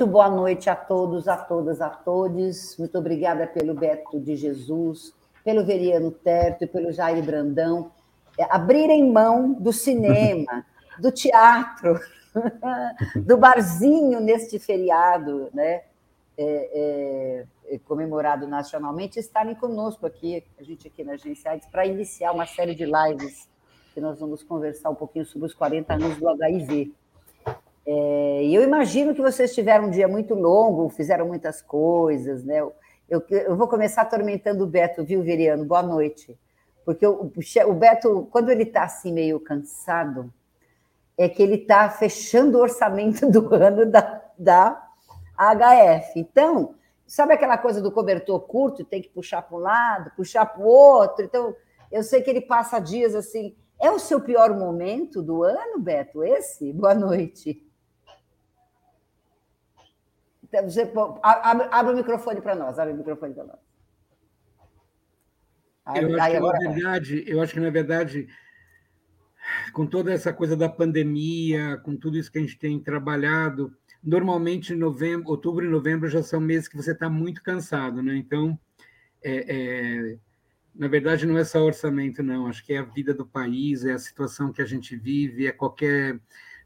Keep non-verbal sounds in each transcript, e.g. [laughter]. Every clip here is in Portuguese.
Muito boa noite a todos, a todas, a todos. Muito obrigada pelo Beto de Jesus, pelo Veriano Terto e pelo Jair Brandão. É, abrirem mão do cinema, [laughs] do teatro, [laughs] do barzinho neste feriado, né? É, é, é, comemorado nacionalmente, estarem conosco aqui, a gente aqui na Agência AIDS, para iniciar uma série de lives que nós vamos conversar um pouquinho sobre os 40 anos do HIV. É, e eu imagino que vocês tiveram um dia muito longo, fizeram muitas coisas, né? Eu, eu vou começar atormentando o Beto, viu, Veriano? Boa noite. Porque o, o Beto, quando ele está assim meio cansado, é que ele está fechando o orçamento do [laughs] ano da, da HF. Então, sabe aquela coisa do cobertor curto, tem que puxar para um lado, puxar para o outro. Então, eu sei que ele passa dias assim. É o seu pior momento do ano, Beto? Esse? Boa noite. Você, abre, abre o microfone para nós, abre o microfone para nós. eu acho, que, na verdade, eu acho que, na verdade, com toda essa coisa da pandemia, com tudo isso que a gente tem trabalhado, normalmente novembro, outubro e novembro já são meses que você está muito cansado, né? Então, é, é, na verdade, não é só orçamento, não. Acho que é a vida do país, é a situação que a gente vive, é qualquer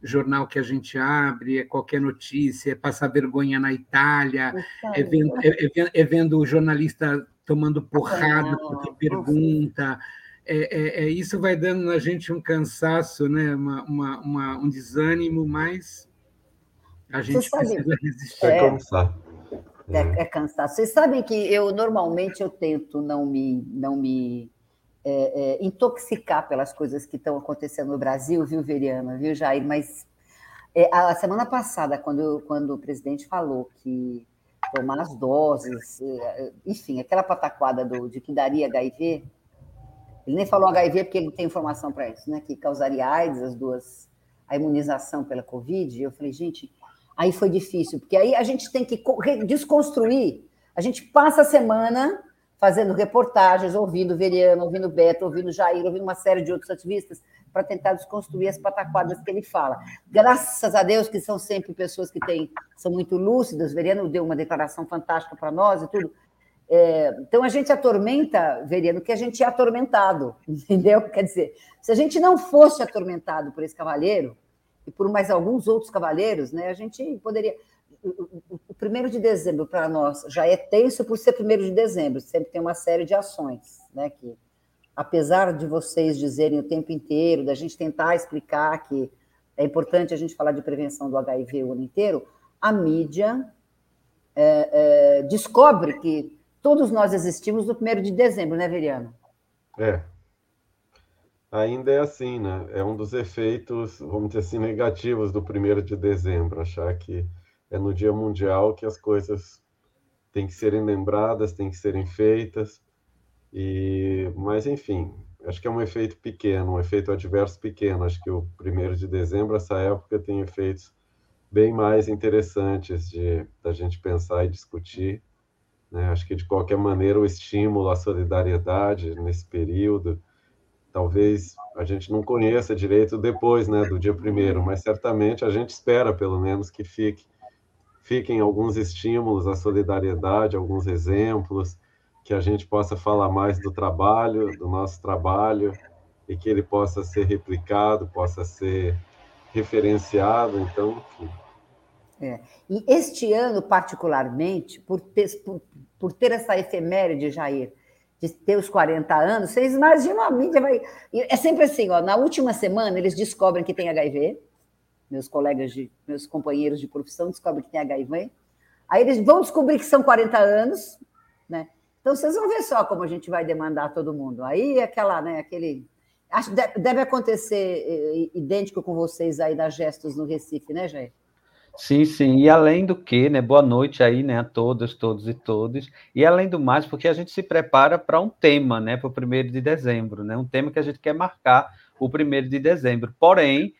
jornal que a gente abre, é qualquer notícia, é passar vergonha na Itália, é vendo, é, é, é vendo o jornalista tomando porrada porque pergunta. É, é, é, isso vai dando na gente um cansaço, né? uma, uma, uma um desânimo, mas a gente precisa resistir. É, cansar. É, é cansar. Vocês sabem que eu normalmente eu tento não me, não me é, é, intoxicar pelas coisas que estão acontecendo no Brasil, viu, Veriana, viu, Jair? Mas é, a semana passada, quando, quando o presidente falou que tomar as doses, é, enfim, aquela pataquada do, de que daria HIV, ele nem falou HIV porque ele tem informação para isso, né? Que causaria AIDS, as duas, a imunização pela Covid. Eu falei, gente, aí foi difícil, porque aí a gente tem que desconstruir. A gente passa a semana fazendo reportagens, ouvindo Veriano, ouvindo Beto, ouvindo Jair, ouvindo uma série de outros ativistas, para tentar desconstruir as pataquadas que ele fala. Graças a Deus que são sempre pessoas que têm, são muito lúcidas. Veriano deu uma declaração fantástica para nós e tudo. É, então a gente atormenta, Veriano, que a gente é atormentado, [laughs] entendeu? Quer dizer, se a gente não fosse atormentado por esse cavaleiro e por mais alguns outros cavaleiros, né, a gente poderia o primeiro de dezembro para nós já é tenso por ser primeiro de dezembro, sempre tem uma série de ações, né? Que apesar de vocês dizerem o tempo inteiro, da gente tentar explicar que é importante a gente falar de prevenção do HIV o ano inteiro, a mídia é, é, descobre que todos nós existimos no primeiro de dezembro, né, Veriano? É. Ainda é assim, né? É um dos efeitos, vamos dizer assim, negativos do primeiro de dezembro, achar que é no Dia Mundial que as coisas têm que serem lembradas, têm que serem feitas. E, mas enfim, acho que é um efeito pequeno, um efeito adverso pequeno. Acho que o primeiro de dezembro, essa época, tem efeitos bem mais interessantes de da gente pensar e discutir. Né? Acho que de qualquer maneira o estímulo à solidariedade nesse período, talvez a gente não conheça direito depois, né, do dia primeiro, mas certamente a gente espera pelo menos que fique fiquem alguns estímulos à solidariedade, alguns exemplos, que a gente possa falar mais do trabalho, do nosso trabalho, e que ele possa ser replicado, possa ser referenciado. Então, enfim. É. E este ano, particularmente, por ter, por, por ter essa efeméride, Jair, de ter os 40 anos, vocês imaginam a mídia vai. É sempre assim, ó, na última semana eles descobrem que tem HIV, meus colegas, de, meus companheiros de profissão descobrem que tem HIV. Aí eles vão descobrir que são 40 anos, né? Então vocês vão ver só como a gente vai demandar todo mundo. Aí aquela, né, aquele acho deve acontecer eh, idêntico com vocês aí da Gestos no Recife, né, Jair? Sim, sim. E além do que, né? Boa noite aí, né, a todas, todos e todos. E além do mais, porque a gente se prepara para um tema, né, para o primeiro de dezembro, né? Um tema que a gente quer marcar o primeiro de dezembro. Porém,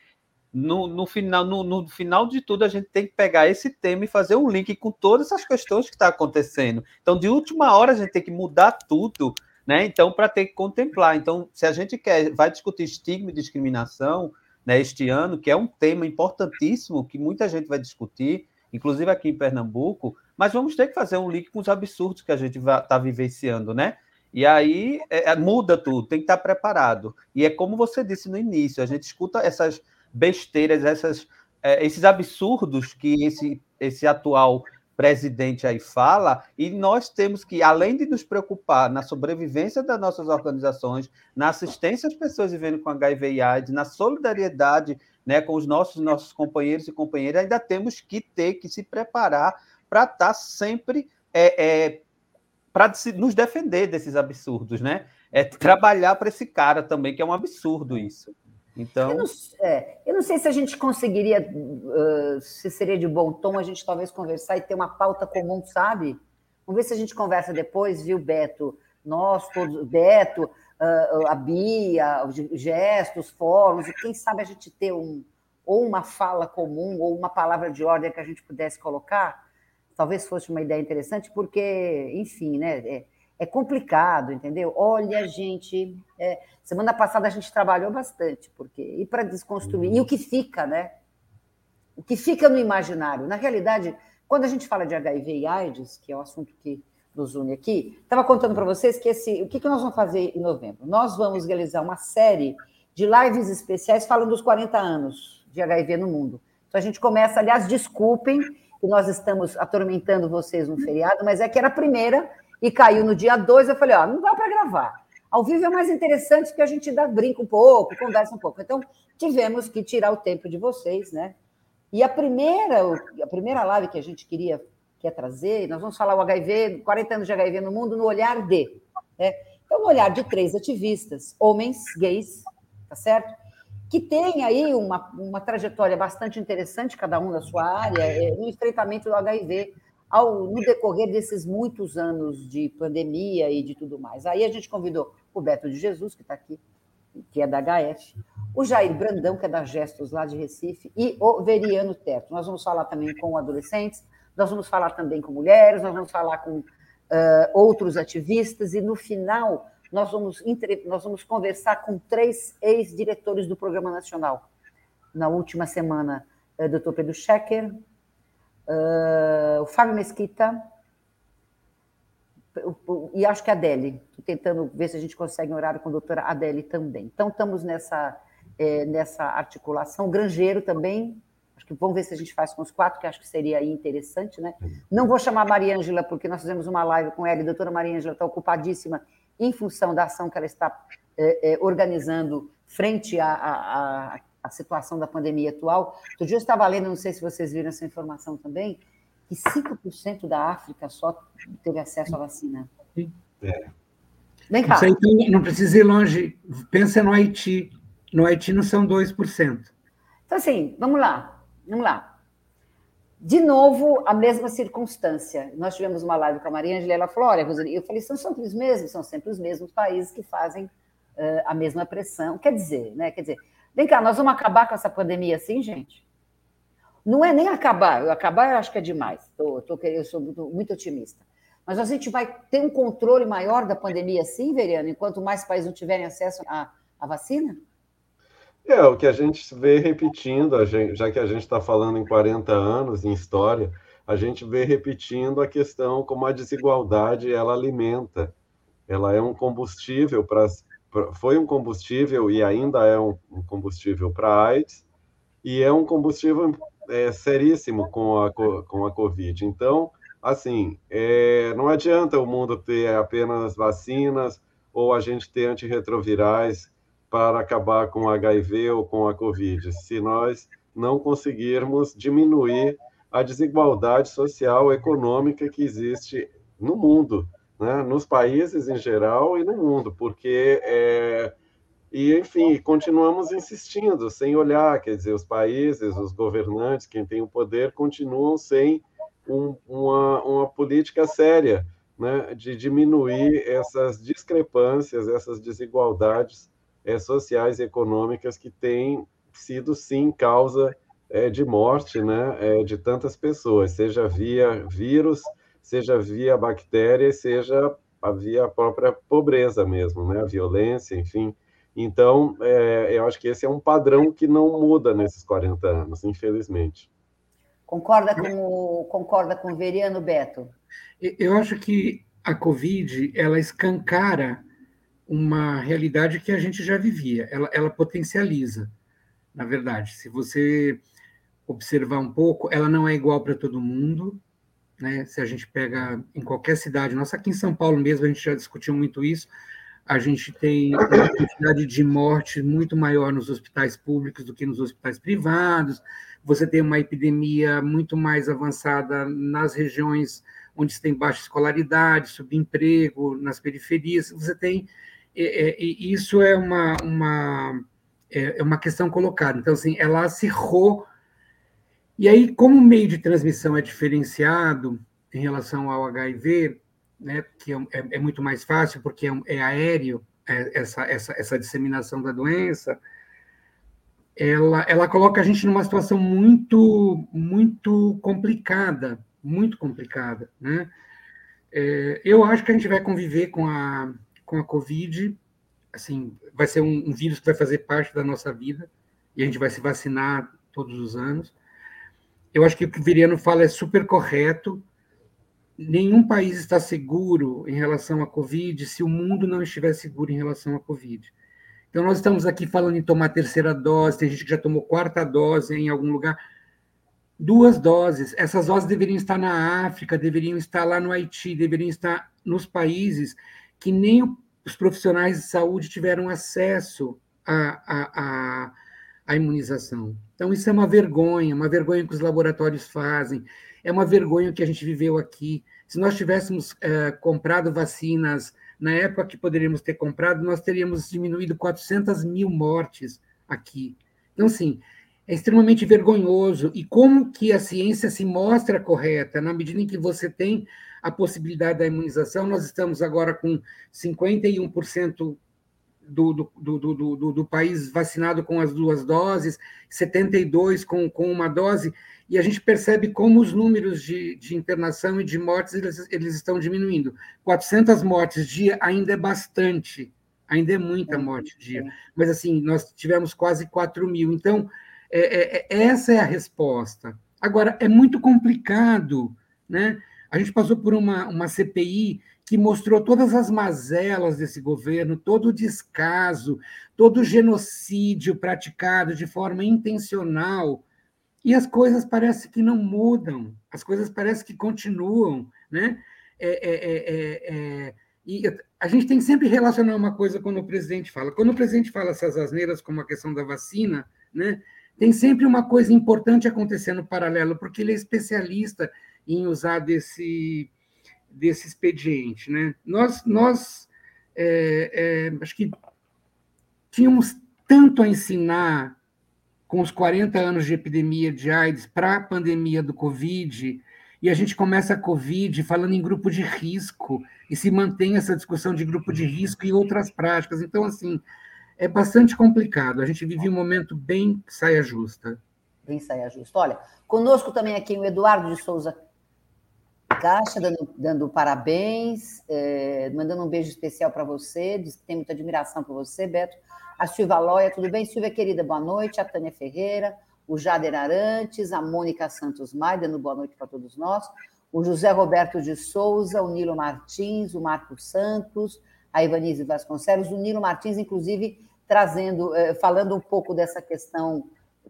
no, no, final, no, no, final de tudo, a gente tem que pegar esse tema e fazer um link com todas essas questões que estão tá acontecendo. Então, de última hora, a gente tem que mudar tudo, né? Então, para ter que contemplar. Então, se a gente quer, vai discutir estigma e discriminação né, este ano, que é um tema importantíssimo, que muita gente vai discutir, inclusive aqui em Pernambuco, mas vamos ter que fazer um link com os absurdos que a gente está vivenciando, né? E aí é, é, muda tudo, tem que estar preparado. E é como você disse no início, a gente escuta essas besteiras, essas, é, esses absurdos que esse, esse atual presidente aí fala, e nós temos que, além de nos preocupar na sobrevivência das nossas organizações, na assistência às pessoas vivendo com HIV e AIDS, na solidariedade né, com os nossos, nossos companheiros e companheiras, ainda temos que ter que se preparar para estar tá sempre é, é, para nos defender desses absurdos, né? É trabalhar para esse cara também, que é um absurdo isso. Então. Eu não, é, eu não sei se a gente conseguiria, uh, se seria de bom tom a gente talvez conversar e ter uma pauta comum, sabe? Vamos ver se a gente conversa depois, viu, Beto? Nós todos, Beto, uh, a Bia, os gestos, fóruns, e quem sabe a gente ter um, ou uma fala comum, ou uma palavra de ordem que a gente pudesse colocar talvez fosse uma ideia interessante, porque, enfim, né, é, é complicado, entendeu? Olha, gente, é, semana passada a gente trabalhou bastante, porque e para desconstruir, e o que fica, né? O que fica no imaginário. Na realidade, quando a gente fala de HIV e AIDS, que é o assunto que nos une aqui, estava contando para vocês que esse, o que, que nós vamos fazer em novembro? Nós vamos realizar uma série de lives especiais falando dos 40 anos de HIV no mundo. Então a gente começa, aliás, desculpem, que nós estamos atormentando vocês no feriado, mas é que era a primeira e caiu no dia 2. Eu falei, ó, não dá para gravar. Ao vivo é mais interessante que a gente dá, brinca um pouco, conversa um pouco. Então, tivemos que tirar o tempo de vocês, né? E a primeira, a primeira live que a gente queria quer trazer, nós vamos falar o HIV, 40 anos de HIV no mundo, no olhar de. Né? Então, no olhar de três ativistas, homens, gays, tá certo? que tem aí uma, uma trajetória bastante interessante, cada um na sua área, é, no enfrentamento do HIV ao, no decorrer desses muitos anos de pandemia e de tudo mais. Aí a gente convidou o Beto de Jesus, que está aqui, que é da HF, o Jair Brandão, que é da Gestos, lá de Recife, e o Veriano Teto. Nós vamos falar também com adolescentes, nós vamos falar também com mulheres, nós vamos falar com uh, outros ativistas, e no final nós vamos, nós vamos conversar com três ex-diretores do Programa Nacional. Na última semana, o Dr. Pedro Schecker, uh, o Fábio Mesquita e acho que a Adele. Estou tentando ver se a gente consegue um horário com a doutora Adele também. Então, estamos nessa, é, nessa articulação. O Grangeiro também, acho que vamos ver se a gente faz com os quatro, que acho que seria interessante, né? Não vou chamar a Mariângela, porque nós fizemos uma live com ela e a doutora Mariângela está ocupadíssima em função da ação que ela está é, é, organizando frente à, à, à, situação da pandemia atual. Outro dia eu estava lendo, não sei se vocês viram essa informação também, que 5% da África só teve acesso à vacina. É. Vem cá. Isso aí não precisa ir longe. Pensa no Haiti. No Haiti não são 2%. Então, assim, vamos lá. Vamos lá. De novo, a mesma circunstância. Nós tivemos uma live com a Maria Angela, ela falou, olha, Roseli, eu falei, são sempre os mesmos, são sempre os mesmos países que fazem uh, a mesma pressão. Quer dizer, né? Quer dizer, vem cá, nós vamos acabar com essa pandemia assim, gente? Não é nem acabar, acabar eu acho que é demais, tô, tô, eu sou muito, muito otimista. Mas a gente vai ter um controle maior da pandemia assim, Veriano, enquanto mais países não tiverem acesso à, à vacina? É, o que a gente vê repetindo, gente, já que a gente está falando em 40 anos, em história, a gente vê repetindo a questão como a desigualdade ela alimenta. Ela é um combustível para. Foi um combustível e ainda é um, combustível para AIDS, e é um combustível é, seríssimo com a, com a Covid. Então, assim, é, não adianta o mundo ter apenas vacinas ou a gente ter antirretrovirais para acabar com HIV ou com a Covid, se nós não conseguirmos diminuir a desigualdade social e econômica que existe no mundo, né? nos países em geral e no mundo, porque é... e enfim continuamos insistindo sem olhar, quer dizer, os países, os governantes, quem tem o poder continuam sem um, uma, uma política séria, né? de diminuir essas discrepâncias, essas desigualdades é, sociais e econômicas que têm sido, sim, causa é, de morte né, é, de tantas pessoas, seja via vírus, seja via bactéria, seja via a própria pobreza mesmo, né, a violência, enfim. Então, é, eu acho que esse é um padrão que não muda nesses 40 anos, infelizmente. Concorda com o, concorda com o Veriano Beto? Eu acho que a Covid ela escancara uma realidade que a gente já vivia, ela, ela potencializa, na verdade. Se você observar um pouco, ela não é igual para todo mundo, né? Se a gente pega em qualquer cidade, nossa, aqui em São Paulo mesmo, a gente já discutiu muito isso, a gente tem uma quantidade de morte muito maior nos hospitais públicos do que nos hospitais privados, você tem uma epidemia muito mais avançada nas regiões onde se tem baixa escolaridade, subemprego, nas periferias, você tem é, é, isso é uma, uma, é, é uma questão colocada. Então, assim, ela acirrou. E aí, como o meio de transmissão é diferenciado em relação ao HIV, né, que é, é, é muito mais fácil, porque é, é aéreo essa, essa, essa disseminação da doença, ela, ela coloca a gente numa situação muito, muito complicada, muito complicada, né? É, eu acho que a gente vai conviver com a, com a Covid, assim, vai ser um, um, vírus que vai fazer parte da nossa vida e a gente vai se vacinar todos os anos. Eu acho que o que o Viriano fala é super correto. Nenhum país está seguro em relação à Covid se o mundo não estiver seguro em relação à Covid. Então, nós estamos aqui falando em tomar terceira dose, tem gente que já tomou quarta dose em algum lugar. Duas doses. Essas doses deveriam estar na África, deveriam estar lá no Haiti, deveriam estar nos países que nem os profissionais de saúde tiveram acesso à, à, à, imunização. Então, isso é uma vergonha, uma vergonha que os laboratórios fazem, é uma vergonha que a gente viveu aqui. Se nós tivéssemos é, comprado vacinas na época que poderíamos ter comprado, nós teríamos diminuído 400 mil mortes aqui. Então, assim, é extremamente vergonhoso. E como que a ciência se mostra correta na medida em que você tem a possibilidade da imunização. Nós estamos agora com 51% do, do, do, do, país vacinado com as duas doses, 72% com, com uma dose, e a gente percebe como os números de, de internação e de mortes eles, eles estão diminuindo. 400 mortes dia ainda é bastante, ainda é muita morte dia, mas assim, nós tivemos quase 4 mil. Então, é, é, é, essa é a resposta. Agora, é muito complicado, né? A gente passou por uma, uma CPI que mostrou todas as mazelas desse governo, todo o descaso, todo o genocídio praticado de forma intencional. E as coisas parecem que não mudam, as coisas parecem que continuam. Né? É, é, é, é e a gente tem que sempre relacionar uma coisa quando o presidente fala. Quando o presidente fala essas asneiras, como a questão da vacina, né, tem sempre uma coisa importante acontecendo paralelo, porque ele é especialista em usar desse, desse expediente. Né? Nós, nós é, é, acho que tínhamos tanto a ensinar com os 40 anos de epidemia de AIDS para a pandemia do Covid, e a gente começa a Covid falando em grupo de risco, e se mantém essa discussão de grupo de risco e outras práticas. Então, assim, é bastante complicado. A gente vive um momento bem saia justa. Bem saia justa. Olha, conosco também aqui o Eduardo de Souza Caixa, dando, dando parabéns, é, mandando um beijo especial para você, diz que tem muita admiração por você, Beto. A Silva Loia, tudo bem? Silvia querida, boa noite. A Tânia Ferreira, o Jader Arantes, a Mônica Santos Maia, dando boa noite para todos nós. O José Roberto de Souza, o Nilo Martins, o Marco Santos, a Ivanise Vasconcelos, o Nilo Martins, inclusive, trazendo, é, falando um pouco dessa questão,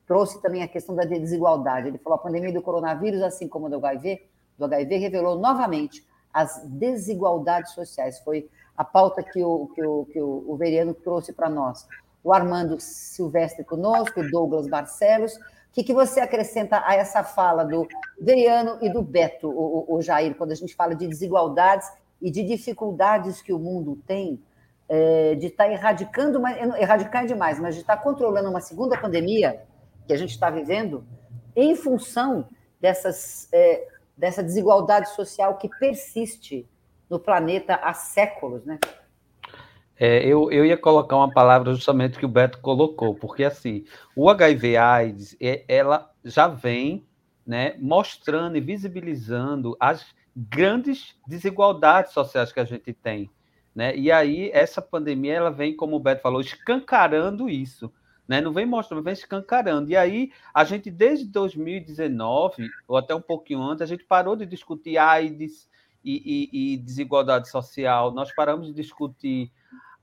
trouxe também a questão da desigualdade. Ele falou: a pandemia do coronavírus, assim como do HIV, do HIV revelou novamente as desigualdades sociais. Foi a pauta que o, que o, que o, o Veriano trouxe para nós. O Armando Silvestre conosco, o Douglas Barcelos. O que, que você acrescenta a essa fala do Veriano e do Beto, o, o, Jair, quando a gente fala de desigualdades e de dificuldades que o mundo tem é, de estar tá erradicando, erradicar é demais, mas de estar tá controlando uma segunda pandemia que a gente está vivendo em função dessas é, dessa desigualdade social que persiste no planeta há séculos, né? É, eu, eu ia colocar uma palavra justamente que o Beto colocou, porque assim, o HIV/AIDS, é, ela já vem né, mostrando e visibilizando as grandes desigualdades sociais que a gente tem. Né? E aí, essa pandemia ela vem, como o Beto falou, escancarando isso. Né? Não vem mostrando, vem escancarando. E aí, a gente, desde 2019, ou até um pouquinho antes, a gente parou de discutir AIDS e, e, e desigualdade social, nós paramos de discutir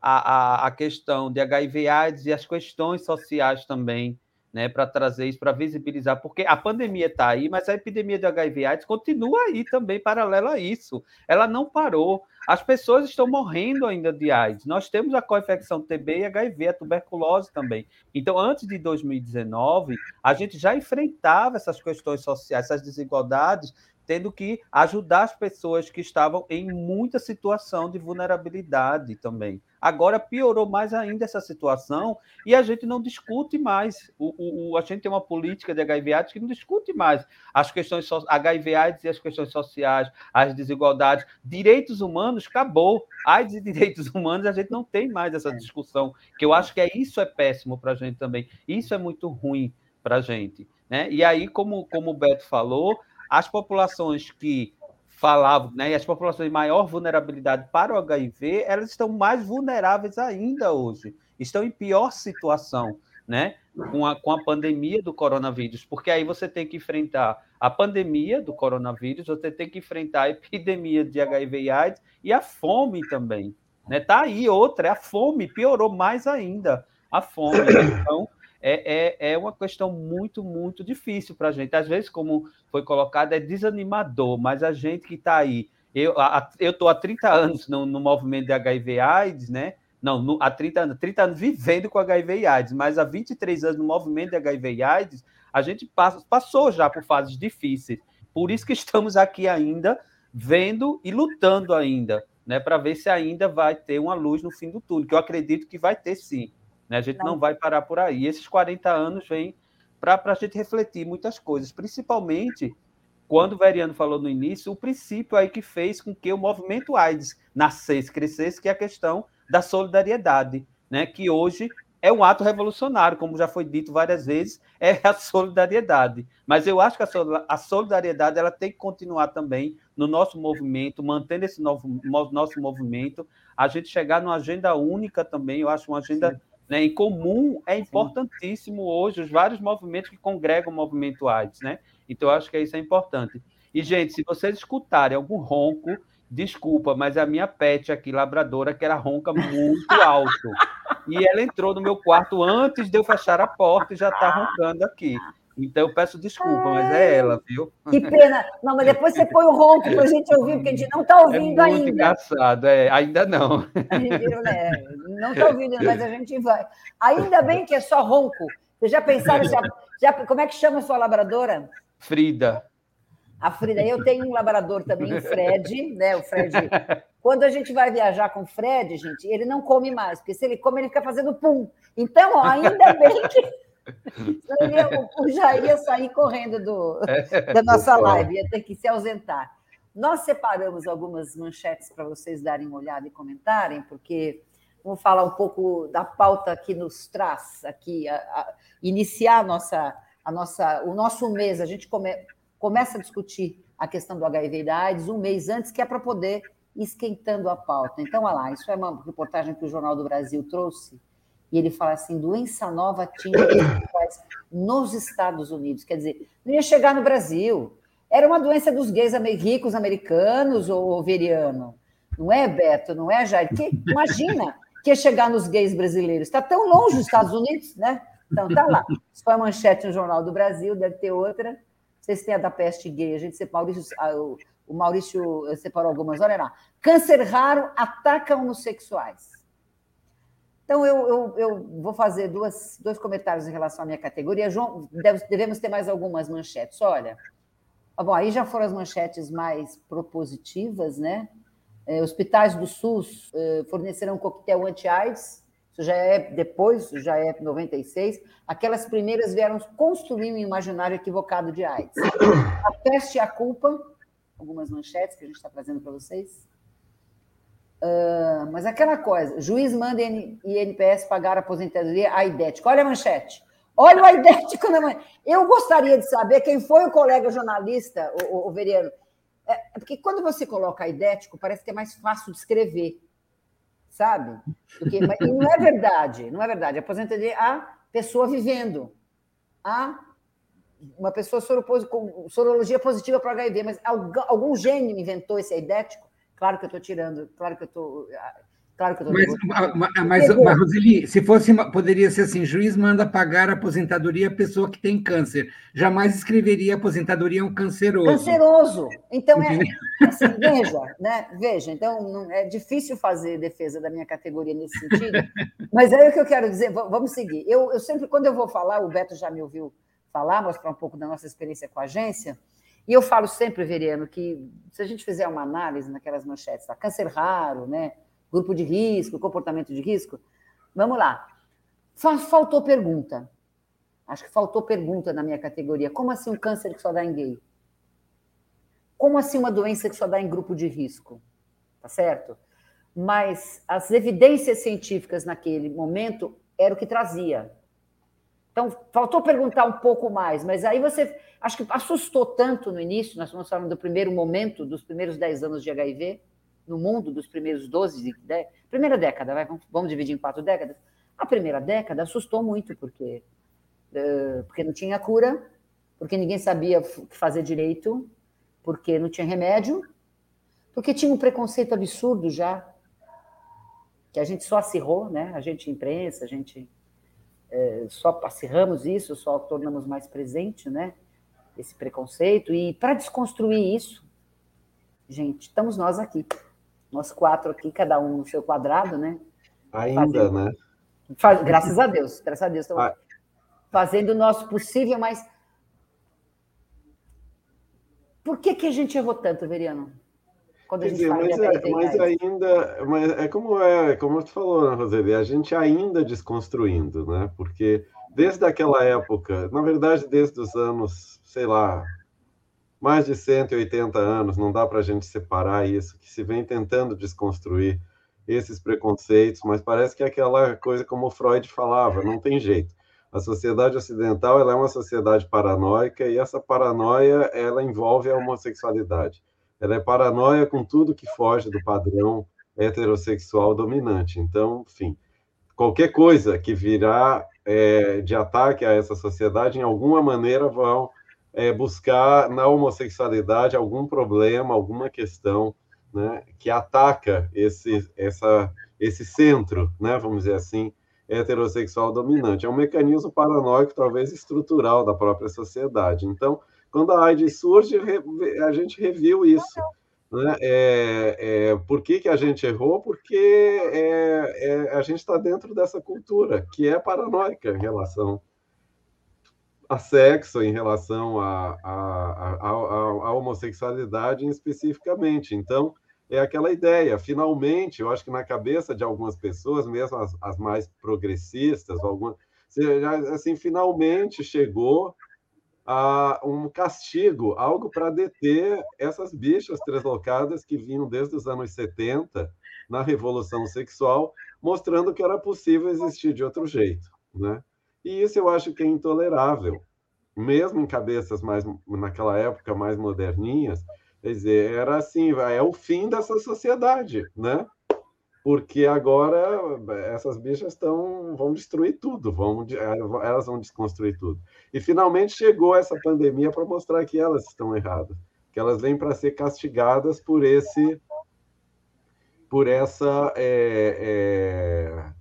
a, a, a questão de HIV AIDS e as questões sociais também, né, para trazer isso, para visibilizar, porque a pandemia está aí, mas a epidemia de HIV AIDS continua aí também, paralela a isso. Ela não parou. As pessoas estão morrendo ainda de AIDS. Nós temos a co-infecção TB e HIV, a tuberculose também. Então, antes de 2019, a gente já enfrentava essas questões sociais, essas desigualdades, tendo que ajudar as pessoas que estavam em muita situação de vulnerabilidade também. Agora piorou mais ainda essa situação e a gente não discute mais. O, o, a gente tem uma política de HIV AIDS que não discute mais as questões HIV AIDS e as questões sociais, as desigualdades, direitos humanos acabou. AIDS e direitos humanos a gente não tem mais essa é. discussão. Que eu acho que é isso é péssimo para a gente também. Isso é muito ruim para a gente. Né? E aí, como, como o Beto falou, as populações que falavam, né, e as populações de maior vulnerabilidade para o HIV, elas estão mais vulneráveis ainda hoje, estão em pior situação, né, com a, com a pandemia do coronavírus, porque aí você tem que enfrentar a pandemia do coronavírus, você tem que enfrentar a epidemia de HIV e AIDS e a fome também, né, tá aí outra, é a fome, piorou mais ainda a fome, então é, é, é uma questão muito, muito difícil para a gente. Às vezes, como foi colocado, é desanimador, mas a gente que está aí, eu estou há 30 anos no, no movimento de HIV AIDS, né? Não, no, há 30 anos, 30 anos vivendo com HIV e AIDS, mas há 23 anos no movimento de HIV e AIDS, a gente passou já por fases difíceis. Por isso que estamos aqui ainda, vendo e lutando ainda, né? Para ver se ainda vai ter uma luz no fim do túnel, que eu acredito que vai ter sim. Né? A gente não. não vai parar por aí. Esses 40 anos vêm para a gente refletir muitas coisas, principalmente quando o Veriano falou no início, o princípio aí que fez com que o movimento AIDS nascesse, crescesse, que é a questão da solidariedade, né? que hoje é um ato revolucionário, como já foi dito várias vezes, é a solidariedade. Mas eu acho que a solidariedade ela tem que continuar também no nosso movimento, mantendo esse novo, nosso movimento, a gente chegar numa agenda única também, eu acho uma agenda né, em comum é importantíssimo hoje, os vários movimentos que congregam o movimento AIDS, né? Então, eu acho que isso é importante. E, gente, se vocês escutarem algum ronco, desculpa, mas a minha pet aqui, labradora, que era ronca muito alto. E ela entrou no meu quarto antes de eu fechar a porta e já está roncando aqui. Então eu peço desculpa, mas é ela, viu? Que pena. Não, mas depois você põe o ronco para a gente ouvir, porque a gente não está é ouvindo é muito ainda. engraçado, é, ainda não. Gente, né, não está ouvindo, mas a gente vai. Ainda bem que é só ronco. Vocês já pensaram, já, já, como é que chama a sua labradora? Frida. A Frida, eu tenho um labrador também, o Fred, né? O Fred. Quando a gente vai viajar com o Fred, gente, ele não come mais, porque se ele come, ele fica fazendo pum. Então, ó, ainda [laughs] bem que o Jair ia sair correndo do, da nossa live, ia ter que se ausentar. Nós separamos algumas manchetes para vocês darem uma olhada e comentarem, porque vamos falar um pouco da pauta que nos traz aqui, a, a, iniciar a nossa, a nossa, o nosso mês. A gente come, começa a discutir a questão do HIV e da AIDS um mês antes, que é para poder esquentando a pauta. Então, olha lá, isso é uma reportagem que o Jornal do Brasil trouxe e ele fala assim: doença nova atinge nos Estados Unidos. Quer dizer, não ia chegar no Brasil. Era uma doença dos gays ricos americanos ou veriano. Não é, Beto? Não é, Jair? Que, imagina que ia chegar nos gays brasileiros. Está tão longe dos Estados Unidos, né? Então, tá lá. Isso foi a manchete no Jornal do Brasil, deve ter outra. Vocês têm a da peste gay. A gente Maurício, o Maurício separou algumas. Olha lá. Câncer raro ataca homossexuais. Então, eu, eu, eu, vou fazer duas, dois comentários em relação à minha categoria. João, devemos ter mais algumas manchetes. Olha, ah, bom, aí já foram as manchetes mais propositivas, né? É, hospitais do SUS é, fornecerão coquetel anti-AIDS, isso já é depois, já é 96. Aquelas primeiras vieram construir um imaginário equivocado de AIDS. A peste e a culpa, algumas manchetes que a gente está trazendo para vocês. Uh, mas aquela coisa, juiz manda INPS pagar a aposentadoria a idético. Olha a manchete. Olha o aidético na manchete. Eu gostaria de saber quem foi o colega jornalista, o, o, Veriano. É, é, porque quando você coloca aidético, parece que é mais fácil de escrever, sabe? Porque, e não é verdade, não é verdade. Aposentadoria a pessoa vivendo. A uma pessoa com sorologia positiva para HIV, mas algum gênio inventou esse aidético? Claro que eu estou tirando, claro que eu estou Claro que eu mas, mas, mas, Roseli, se fosse, poderia ser assim: juiz manda pagar a aposentadoria a pessoa que tem câncer. Jamais escreveria aposentadoria a um canceroso. Canceroso. Então, é, assim, veja, né? Veja, então não, é difícil fazer defesa da minha categoria nesse sentido. [laughs] mas aí o que eu quero dizer, vamos seguir. Eu, eu sempre, quando eu vou falar, o Beto já me ouviu falar, mostrar um pouco da nossa experiência com a agência. E eu falo sempre, Veriano, que se a gente fizer uma análise naquelas manchetes, tá? câncer raro, né? grupo de risco, comportamento de risco. Vamos lá. Faltou pergunta. Acho que faltou pergunta na minha categoria. Como assim um câncer que só dá em gay? Como assim uma doença que só dá em grupo de risco? Tá certo? Mas as evidências científicas naquele momento era o que trazia. Então, faltou perguntar um pouco mais, mas aí você acho que assustou tanto no início, nós estamos falando do primeiro momento, dos primeiros 10 anos de HIV, no mundo dos primeiros 12, 10, primeira década, vai, vamos, vamos, dividir em quatro décadas. A primeira década assustou muito, porque, uh, porque não tinha cura, porque ninguém sabia o que fazer direito, porque não tinha remédio, porque tinha um preconceito absurdo já, que a gente só acirrou, né? a gente imprensa, a gente uh, só acirramos isso, só tornamos mais presente né? esse preconceito, e para desconstruir isso, gente, estamos nós aqui nós quatro aqui, cada um no seu quadrado, né? Ainda, fazendo, né? Faz, graças a Deus, graças a Deus. Estamos ah. fazendo o nosso possível, mas. Por que, que a gente errou tanto, Veriano? Quando a gente dizer, mas, é, mas ainda, mas é como é, como tu falou, né, Roseli, a gente ainda desconstruindo, né? Porque desde aquela época, na verdade, desde os anos, sei lá, mais de 180 anos, não dá para a gente separar isso, que se vem tentando desconstruir esses preconceitos, mas parece que é aquela coisa como Freud falava, não tem jeito. A sociedade ocidental ela é uma sociedade paranoica e essa paranoia ela envolve a homossexualidade. Ela é paranoia com tudo que foge do padrão heterossexual dominante. Então, enfim, qualquer coisa que virá é, de ataque a essa sociedade, em alguma maneira vão é, buscar na homossexualidade algum problema, alguma questão né, que ataca esse, essa, esse centro, né, vamos dizer assim, heterossexual dominante. É um mecanismo paranoico, talvez estrutural da própria sociedade. Então, quando a AIDS surge, a gente reviu isso. Né? É, é, por que, que a gente errou? Porque é, é a gente está dentro dessa cultura que é paranoica em relação a sexo, em relação à a, a, a, a, homossexualidade especificamente. Então, é aquela ideia. Finalmente, eu acho que na cabeça de algumas pessoas, mesmo as, as mais progressistas, algumas, assim, finalmente chegou a um castigo, algo para deter essas bichas translocadas que vinham desde os anos 70 na revolução sexual, mostrando que era possível existir de outro jeito, né? E isso eu acho que é intolerável. Mesmo em cabeças mais, naquela época, mais moderninhas, quer dizer, era assim, é o fim dessa sociedade, né? Porque agora essas bichas estão, vão destruir tudo, vão, elas vão desconstruir tudo. E finalmente chegou essa pandemia para mostrar que elas estão erradas, que elas vêm para ser castigadas por esse, por essa é, é,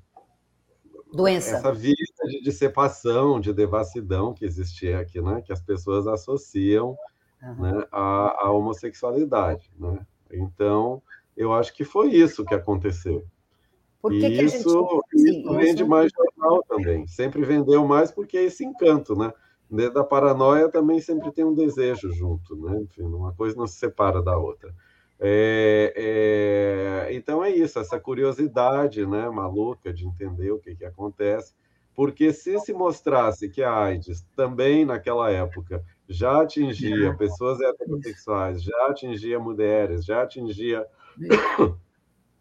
doença. Essa vida de dissipação, de devassidão que existia aqui, né? Que as pessoas associam uhum. né, à, à, homossexualidade, né? Então, eu acho que foi isso que aconteceu. Por que e que isso, gente... isso vende mais jornal também. Sempre vendeu mais porque é esse encanto, né? Dentro da paranoia também sempre tem um desejo junto, né? Enfim, uma coisa não se separa da outra. É, é, então é isso, essa curiosidade né, maluca de entender o que, que acontece, porque se se mostrasse que a AIDS também naquela época já atingia pessoas heterossexuais, já atingia mulheres, já atingia [coughs]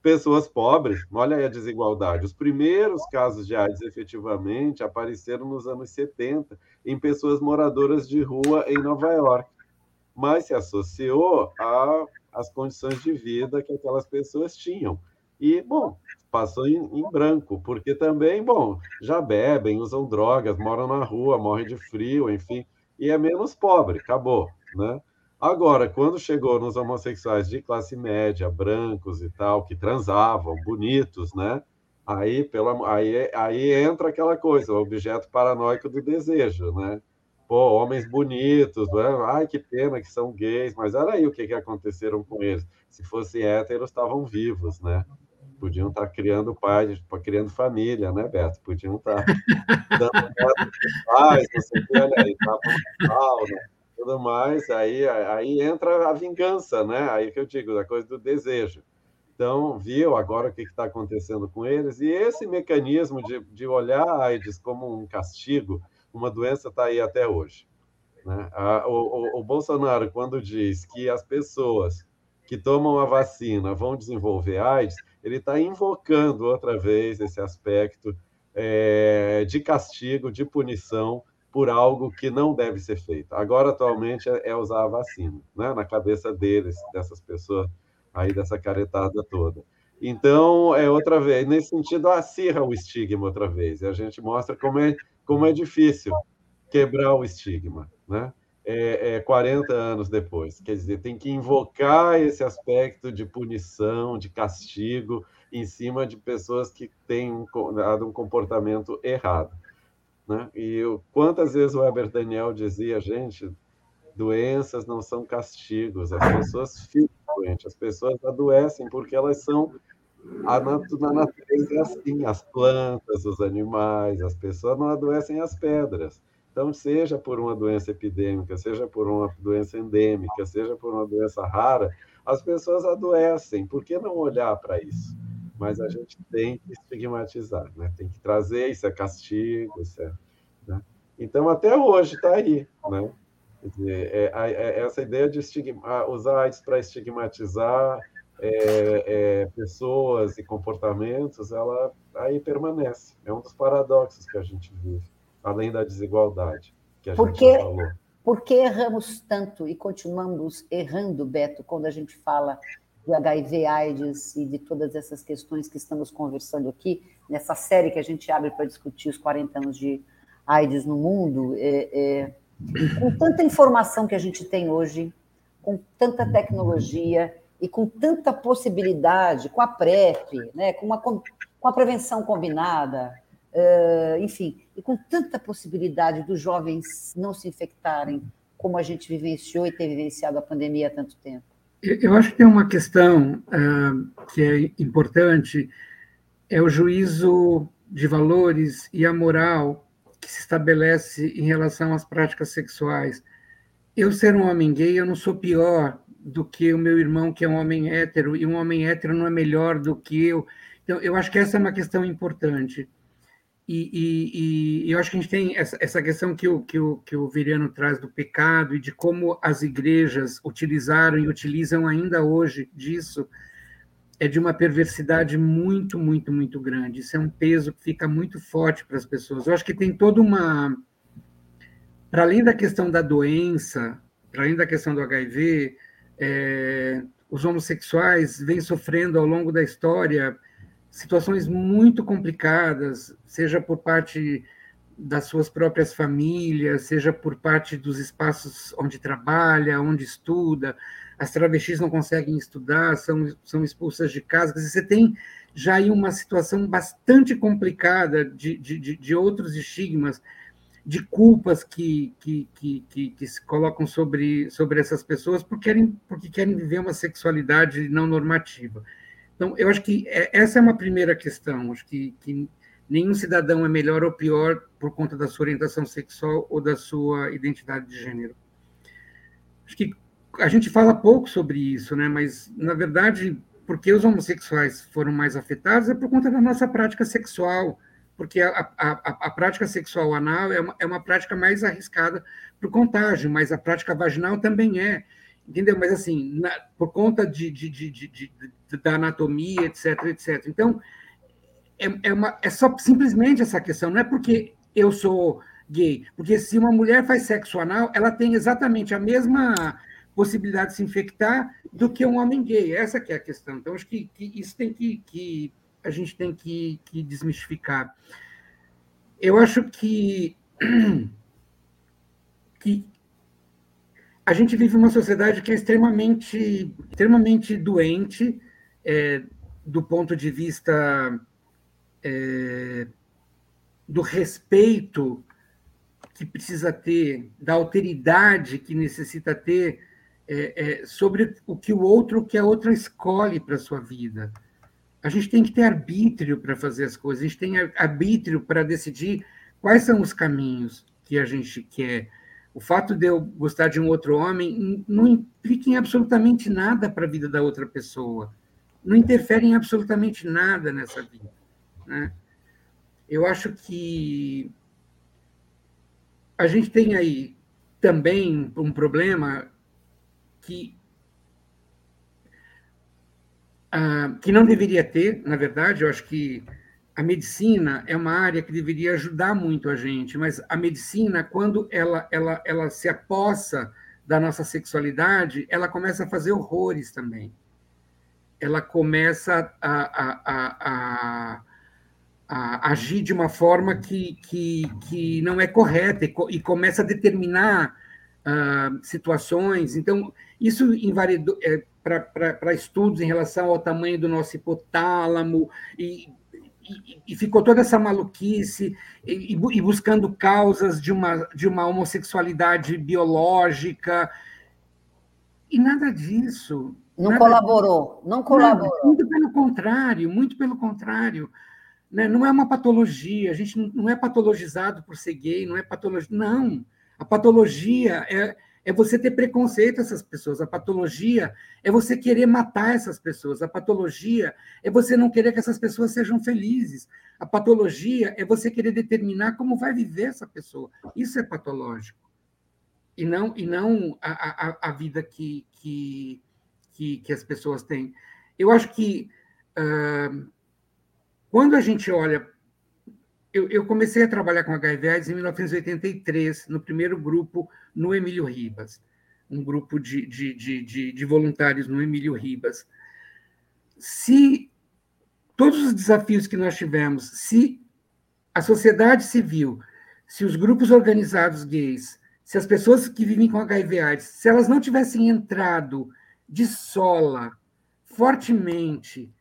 pessoas pobres, olha aí a desigualdade. Os primeiros casos de AIDS efetivamente apareceram nos anos 70 em pessoas moradoras de rua em Nova York, mas se associou as condições de vida que aquelas pessoas tinham. E, bom, passou em, em, branco, porque também, bom, já bebem, usam drogas, moram na rua, morrem de frio, enfim, e é menos pobre, acabou, né? Agora, quando chegou nos homossexuais de classe média, brancos e tal, que transavam, bonitos, né? Aí, pela, aí, aí entra aquela coisa, o objeto paranoico do desejo, né? Pô, homens bonitos, né? ai que pena que são gays, mas olha aí o que, que aconteceram com eles. Se fossem héteros, estavam vivos, né? Podiam estar criando pais, criando família, né, Beto? Podiam estar dando [laughs] pais, não sei o que, olha aí, tá mal, né? Tudo mais, aí, aí entra a vingança, né? Aí que eu digo, a coisa do desejo. Então, viu agora o que está acontecendo com eles, e esse mecanismo de, de olhar a AIDS como um castigo, uma doença está aí até hoje. Né? A, o, o, Bolsonaro, quando diz que as pessoas que tomam a vacina vão desenvolver AIDS, ele está invocando outra vez esse aspecto é, de castigo, de punição, por algo que não deve ser feito. Agora, atualmente, é, é usar a vacina, né? na cabeça deles, dessas pessoas, aí dessa caretada toda. Então, é outra vez, nesse sentido, acirra o estigma outra vez, e a gente mostra como é, como é difícil quebrar o estigma, né? É, é 40 anos depois. Quer dizer, tem que invocar esse aspecto de punição, de castigo, em cima de pessoas que têm um, um comportamento errado. Né? E eu, quantas vezes o Weber Daniel dizia, gente, doenças não são castigos, as pessoas ficam doentes, as pessoas adoecem porque elas são. A na natureza é assim, as plantas, os animais, as pessoas não adoecem as pedras. Então, seja por uma doença epidêmica, seja por uma doença endêmica, seja por uma doença rara, as pessoas adoecem. Por que não olhar para isso? Mas a gente tem que estigmatizar, né? tem que trazer isso é castigo, isso é, né? Então, até hoje está aí, né? Dizer, é, é, essa ideia de estigma, usar isso para estigmatizar é, é, pessoas e comportamentos, ela aí permanece. É um dos paradoxos que a gente vive, além da desigualdade que a porque, gente falou. Por que erramos tanto e continuamos errando, Beto, quando a gente fala de HIV, AIDS e de todas essas questões que estamos conversando aqui, nessa série que a gente abre para discutir os 40 anos de AIDS no mundo, é, é, com tanta informação que a gente tem hoje, com tanta tecnologia e com tanta possibilidade, com a PrEP, né, com, uma, com a prevenção combinada, uh, enfim, e com tanta possibilidade dos jovens não se infectarem, como a gente vivenciou e tem vivenciado a pandemia há tanto tempo. Eu acho que tem uma questão uh, que é importante, é o juízo de valores e a moral que se estabelece em relação às práticas sexuais. Eu ser um homem gay, eu não sou pior do que o meu irmão que é um homem hétero, e um homem hétero não é melhor do que eu. Então, eu acho que essa é uma questão importante. E, e, e, eu acho que a gente tem essa, essa questão que o, que, o, que o Viriano traz do pecado e de como as igrejas utilizaram e utilizam ainda hoje disso, é de uma perversidade muito, muito, muito grande. Isso é um peso que fica muito forte para as pessoas. Eu acho que tem toda uma. Para além da questão da doença, para além da questão do HIV, é, os homossexuais vêm sofrendo ao longo da história situações muito complicadas, seja por parte das suas próprias famílias, seja por parte dos espaços onde trabalha, onde estuda. As travestis não conseguem estudar, são, são expulsas de casa. Você tem já aí uma situação bastante complicada de, de, de outros estigmas, de culpas que, que, que, que, que se colocam sobre, sobre essas pessoas porque querem, porque querem viver uma sexualidade não normativa. Então, eu acho que é, essa é uma primeira questão. Acho que, que nenhum cidadão é melhor ou pior por conta da sua orientação sexual ou da sua identidade de gênero. Acho que a gente fala pouco sobre isso, né? mas, na verdade, porque os homossexuais foram mais afetados é por conta da nossa prática sexual, porque a, a, a prática sexual anal é uma, é uma prática mais arriscada para o contágio, mas a prática vaginal também é entendeu? Mas assim, na, por conta de, de, de, da anatomia, etc, etc. Então, é, é, uma, é só simplesmente essa questão, não é porque eu sou gay, porque se uma mulher faz sexo anal, ela tem exatamente a mesma possibilidade de se infectar do que um homem gay. Essa que é a questão. Então, acho que, que isso tem que, que, a gente tem que, que desmistificar. Eu acho que, [clears throat] que a gente vive uma sociedade que é extremamente, extremamente doente é, do ponto de vista é, do respeito que precisa ter, da alteridade que necessita ter é, é, sobre o que o outro, que a outra escolhe para a sua vida. A gente tem que ter arbítrio para fazer as coisas, a gente tem arbítrio para decidir quais são os caminhos que a gente quer. O fato de eu gostar de um outro homem não implica em absolutamente nada para a vida da outra pessoa, não interfere em absolutamente nada nessa vida. Né? Eu acho que a gente tem aí também um problema que uh, que não deveria ter, na verdade, eu acho que a medicina é uma área que deveria ajudar muito a gente, mas a medicina, quando ela, ela, ela se apossa da nossa sexualidade, ela começa a fazer horrores também. Ela começa a, a, a, a, agir de uma forma que, que, que não é correta e, e começa a determinar uh, situações. Então, isso invalidou é, para estudos em relação ao tamanho do nosso hipotálamo, e, e, e ficou toda essa maluquice, e, e, buscando causas de uma, de uma homossexualidade biológica, e nada disso. Não nada colaborou, disso. não colaborou. Nada, muito pelo contrário, muito pelo contrário. Né? Não é uma patologia, a gente não é patologizado por ser gay, não é patologia. Não, a patologia é, é você ter preconceito essas pessoas. A patologia é você querer matar essas pessoas. A patologia é você não querer que essas pessoas sejam felizes. A patologia é você querer determinar como vai viver essa pessoa. Isso é patológico. E não, e não a, a, a vida que, que, que, que, as pessoas têm. Eu acho que uh, quando a gente olha eu, eu, comecei a trabalhar com HIV/AIDS em 1983, no primeiro grupo no Emílio Ribas, um grupo de, de, de, de, voluntários no Emílio Ribas. Se todos os desafios que nós tivemos, se a sociedade civil, se os grupos organizados gays, se as pessoas que vivem com HIV/AIDS, se elas não tivessem entrado de sola, fortemente,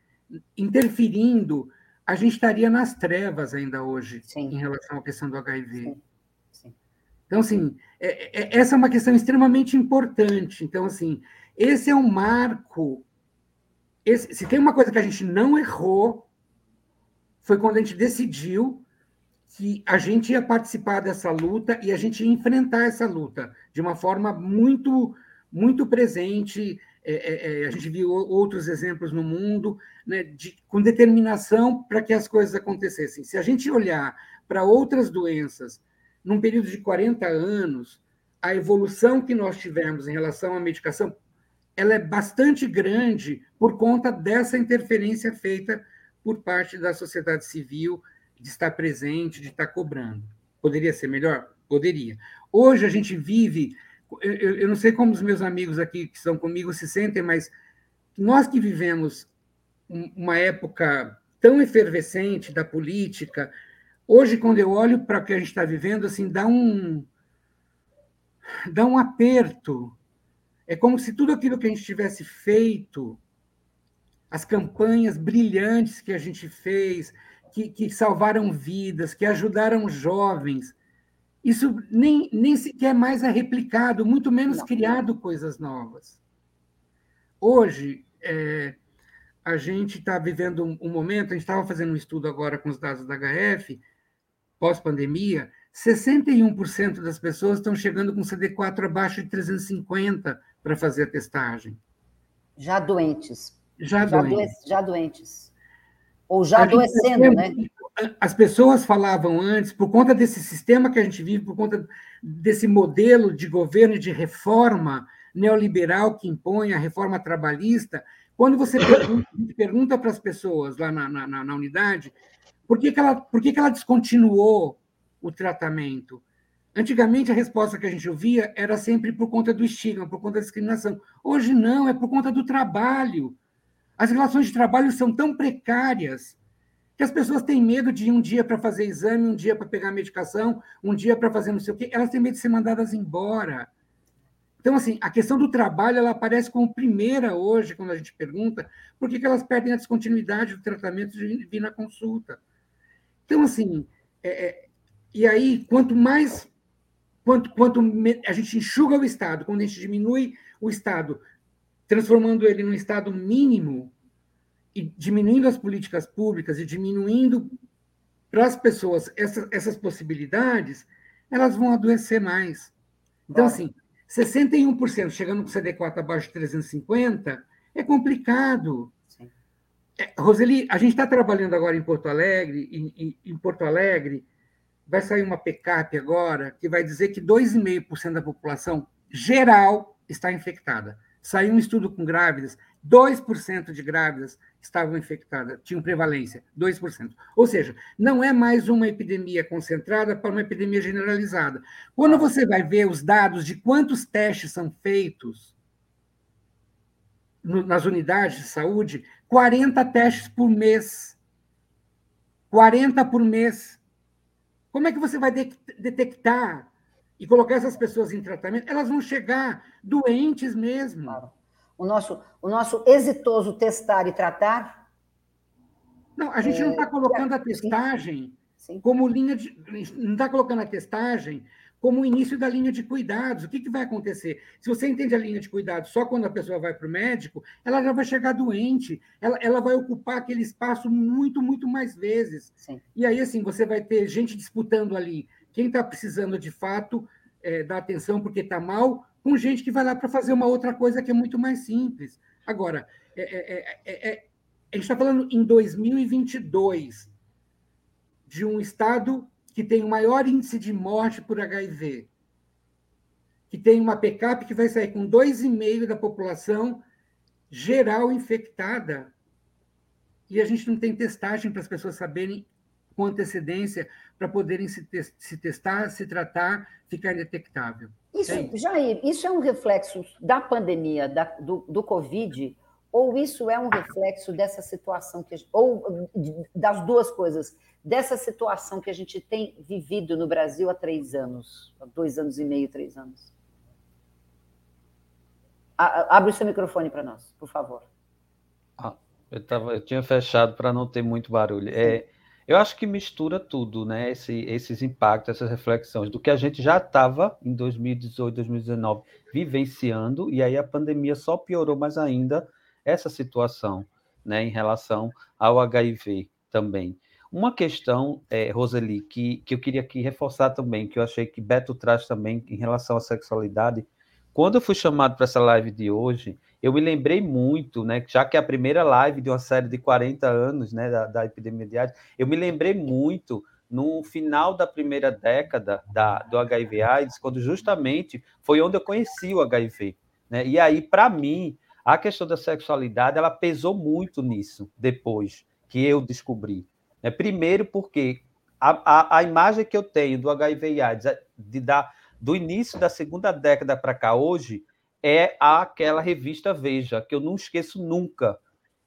interferindo a gente estaria nas trevas ainda hoje Sim. em relação à questão do HIV. Sim. Sim. Então, assim, é, é, essa é uma questão extremamente importante. Então, assim, esse é um marco. Esse, se tem uma coisa que a gente não errou, foi quando a gente decidiu que a gente ia participar dessa luta e a gente ia enfrentar essa luta de uma forma muito, muito presente, é, é, é, a gente viu outros exemplos no mundo, né, de, com determinação para que as coisas acontecessem. Se a gente olhar para outras doenças, num período de 40 anos, a evolução que nós tivemos em relação à medicação, ela é bastante grande por conta dessa interferência feita por parte da sociedade civil, de estar presente, de estar cobrando. Poderia ser melhor? Poderia. Hoje a gente vive eu, eu não sei como os meus amigos aqui que estão comigo se sentem, mas nós que vivemos uma época tão efervescente da política, hoje, quando eu olho para o que a gente está vivendo, assim, dá um, dá um aperto. É como se tudo aquilo que a gente tivesse feito, as campanhas brilhantes que a gente fez, que, que salvaram vidas, que ajudaram jovens, isso nem, nem sequer mais é replicado, muito menos Não. criado coisas novas. Hoje, é, a gente está vivendo um, um, momento, a gente estava fazendo um estudo agora com os dados da HF, pós-pandemia, 61% das pessoas estão chegando com CD4 abaixo de 350 para fazer a testagem. Já doentes. Já, já doentes. já doentes. Ou já adoecendo, né? as pessoas falavam antes, por conta desse sistema que a gente vive, por conta desse modelo de governo e de reforma neoliberal que impõe a reforma trabalhista, quando você pergunta, pergunta para as pessoas lá na, na, na, unidade por, que, que, ela, por que, que ela descontinuou o tratamento, antigamente a resposta que a gente ouvia era sempre por conta do estigma, por conta da discriminação. Hoje não, é por conta do trabalho. As relações de trabalho são tão precárias que as pessoas têm medo de ir um dia para fazer exame, um dia para pegar medicação, um dia para fazer não sei o quê, elas têm medo de ser mandadas embora. Então, assim, a questão do trabalho ela aparece como primeira hoje, quando a gente pergunta por que, elas perdem a descontinuidade do tratamento de vir na consulta. Então, assim, é, é, e aí, quanto mais. Quanto, quanto a gente enxuga o Estado, quando a gente diminui o Estado, transformando ele num Estado mínimo, e diminuindo as políticas públicas e diminuindo para as pessoas essas, essas possibilidades, elas vão adoecer mais. Então, assim, 61% chegando com CD4 abaixo de 350 é complicado. É, Roseli, a gente está trabalhando agora em Porto Alegre, em, em, em, Porto Alegre vai sair uma PECAP agora que vai dizer que 2,5% da população geral está infectada. Saiu um estudo com grávidas, 2% de grávidas estavam infectadas, tinham prevalência, 2%. Ou seja, não é mais uma epidemia concentrada para uma epidemia generalizada. Quando você vai ver os dados de quantos testes são feitos nas unidades de saúde, 40 testes por mês. 40 por mês. Como é que você vai detectar e colocar essas pessoas em tratamento? Elas vão chegar doentes mesmo. Claro o nosso, o nosso exitoso testar e tratar? Não, a gente é, não está colocando a testagem sim, sim. como linha de. Não está colocando a testagem como o início da linha de cuidados. O que, que vai acontecer? Se você entende a linha de cuidados só quando a pessoa vai para o médico, ela já vai chegar doente, ela, ela vai ocupar aquele espaço muito, muito mais vezes. Sim. E aí, assim, você vai ter gente disputando ali quem está precisando de fato é, da atenção porque está mal com gente que vai lá para fazer uma outra coisa que é muito mais simples. Agora, é, é, é, é a gente está falando em 2022 de um estado que tem o maior índice de morte por HIV, que tem uma PCAP que vai sair com 2,5% da população geral infectada. E a gente não tem testagem para as pessoas saberem com antecedência para poderem se, te se testar, se tratar, ficar detectável. Isso, é Jair, isso é um reflexo da pandemia, da, do, do Covid, ou isso é um reflexo dessa situação, que, ou das duas coisas, dessa situação que a gente tem vivido no Brasil há três anos, há dois anos e meio, três anos? Abre o seu microfone para nós, por favor. Ah, eu, tava, eu tinha fechado para não ter muito barulho. É, eu acho que mistura tudo, né? Esse, esses impactos, essas reflexões do que a gente já estava em 2018, 2019 vivenciando, e aí a pandemia só piorou mais ainda essa situação, né? Em relação ao HIV também. Uma questão, é, Roseli, que, que eu queria aqui reforçar também, que eu achei que Beto traz também em relação à sexualidade. Quando eu fui chamado para essa live de hoje, eu me lembrei muito, né, já que é a primeira live de uma série de 40 anos, né, da, da epidemia de AIDS, eu me lembrei muito no final da primeira década da, do HIV AIDS, quando justamente foi onde eu conheci o HIV, né? E aí, para mim, a questão da sexualidade, ela pesou muito nisso, depois que eu descobri. Né? Primeiro porque a, a, a imagem que eu tenho do HIV AIDS, de, da, do início da segunda década para cá, hoje, é aquela revista Veja, que eu não esqueço nunca,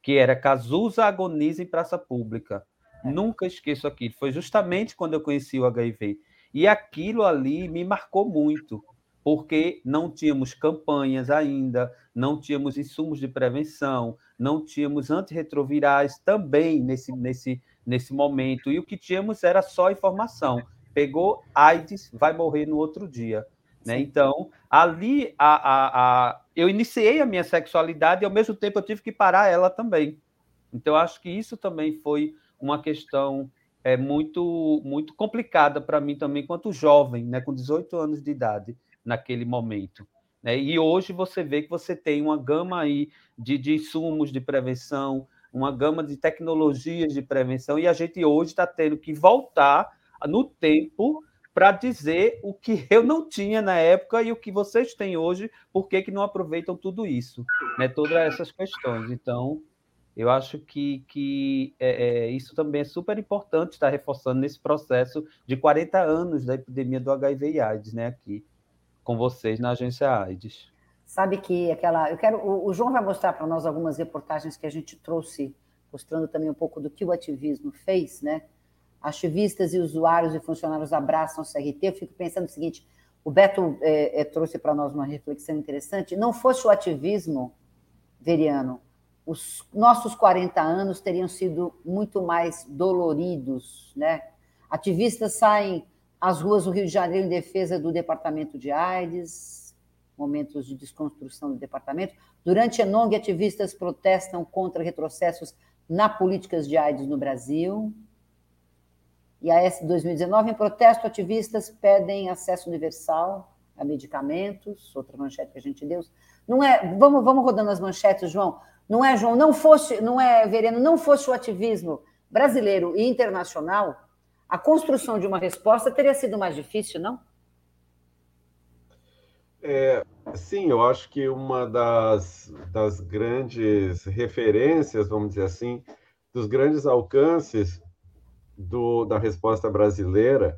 que era Cazuza Agoniza em Praça Pública. Nunca esqueço aquilo. Foi justamente quando eu conheci o HIV. E aquilo ali me marcou muito, porque não tínhamos campanhas ainda, não tínhamos insumos de prevenção, não tínhamos antirretrovirais também nesse, nesse, nesse momento. E o que tínhamos era só informação. Pegou AIDS, vai morrer no outro dia. Né? Então, ali a, a, a, eu iniciei a minha sexualidade e ao mesmo tempo eu tive que parar ela também. Então, acho que isso também foi uma questão é, muito, muito complicada para mim também, quanto jovem, né? com 18 anos de idade, naquele momento. Né? E hoje você vê que você tem uma gama aí de, de insumos de prevenção, uma gama de tecnologias de prevenção, e a gente hoje está tendo que voltar no tempo para dizer o que eu não tinha na época e o que vocês têm hoje, por que, que não aproveitam tudo isso, né? todas essas questões. Então, eu acho que, que é, é, isso também é super importante estar reforçando nesse processo de 40 anos da epidemia do HIV e AIDS, né, aqui com vocês na agência AIDS. Sabe que aquela. Eu quero. O João vai mostrar para nós algumas reportagens que a gente trouxe mostrando também um pouco do que o ativismo fez, né? Ativistas e usuários e funcionários abraçam o CRT. Eu fico pensando o seguinte: o Beto é, é, trouxe para nós uma reflexão interessante. Não fosse o ativismo, Veriano, os nossos 40 anos teriam sido muito mais doloridos, né? Ativistas saem às ruas do Rio de Janeiro em defesa do departamento de AIDS, momentos de desconstrução do departamento. Durante Enong, ativistas protestam contra retrocessos na políticas de AIDS no Brasil. E a S 2019, em protesto, ativistas pedem acesso universal a medicamentos, outra manchete que a gente deu. Não é, vamos, vamos rodando as manchetes, João. Não é, João, não fosse, não é, Vereno, não fosse o ativismo brasileiro e internacional, a construção de uma resposta teria sido mais difícil, não? É, sim, eu acho que uma das, das grandes referências, vamos dizer assim, dos grandes alcances do, da resposta brasileira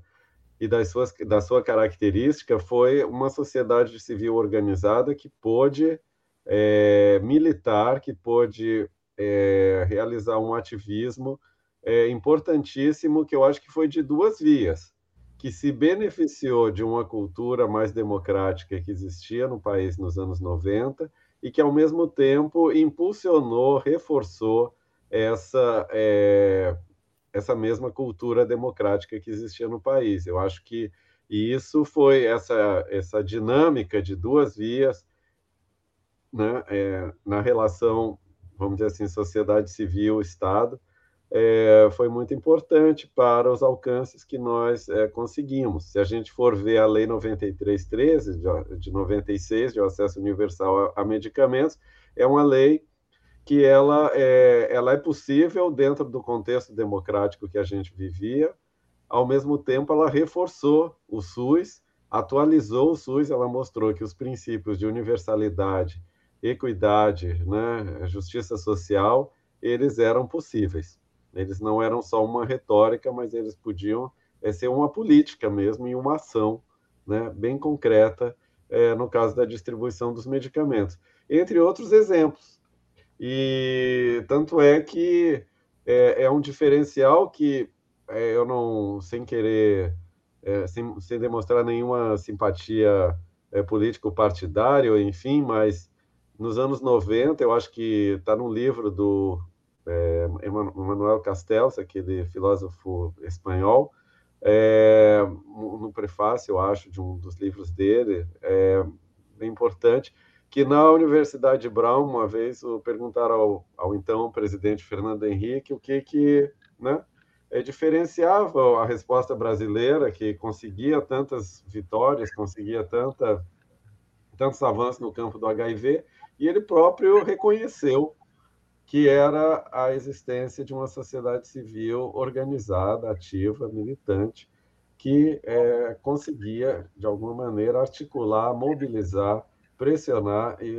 e das suas, da sua característica foi uma sociedade civil organizada que pôde é, militar, que pôde é, realizar um ativismo é, importantíssimo, que eu acho que foi de duas vias, que se beneficiou de uma cultura mais democrática que existia no país nos anos 90 e que, ao mesmo tempo, impulsionou, reforçou essa, é, essa mesma cultura democrática que existia no país. Eu acho que e isso foi essa, essa dinâmica de duas vias né, é, na relação, vamos dizer assim, sociedade civil-Estado, é, foi muito importante para os alcances que nós é, conseguimos. Se a gente for ver a Lei 9313, de, de 96, de acesso universal a, a, medicamentos, é uma lei que ela é, ela é possível dentro do contexto democrático que a gente vivia, ao mesmo tempo ela reforçou o SUS, atualizou o SUS, ela mostrou que os princípios de universalidade, equidade, né, justiça social, eles eram possíveis. Eles não eram só uma retórica, mas eles podiam é, ser uma política mesmo e uma ação né, bem concreta é, no caso da distribuição dos medicamentos, entre outros exemplos. E tanto é que é, é um diferencial que é, eu não, sem querer, é, sem, sem, demonstrar nenhuma simpatia é, político-partidária, enfim, mas nos anos 90, eu acho que está no livro do é, Emmanuel Castells, aquele filósofo espanhol, é, no prefácio, eu acho, de um dos livros dele, bem importante, que na Universidade de Brown, uma vez, perguntaram ao, ao então presidente Fernando Henrique o que que, né, é, diferenciava a resposta brasileira, que conseguia tantas vitórias, conseguia tanta, tantos avanços no campo do HIV, e ele próprio reconheceu que era a existência de uma sociedade civil organizada, ativa, militante, que é, conseguia, de alguma maneira, articular, mobilizar, pressionar e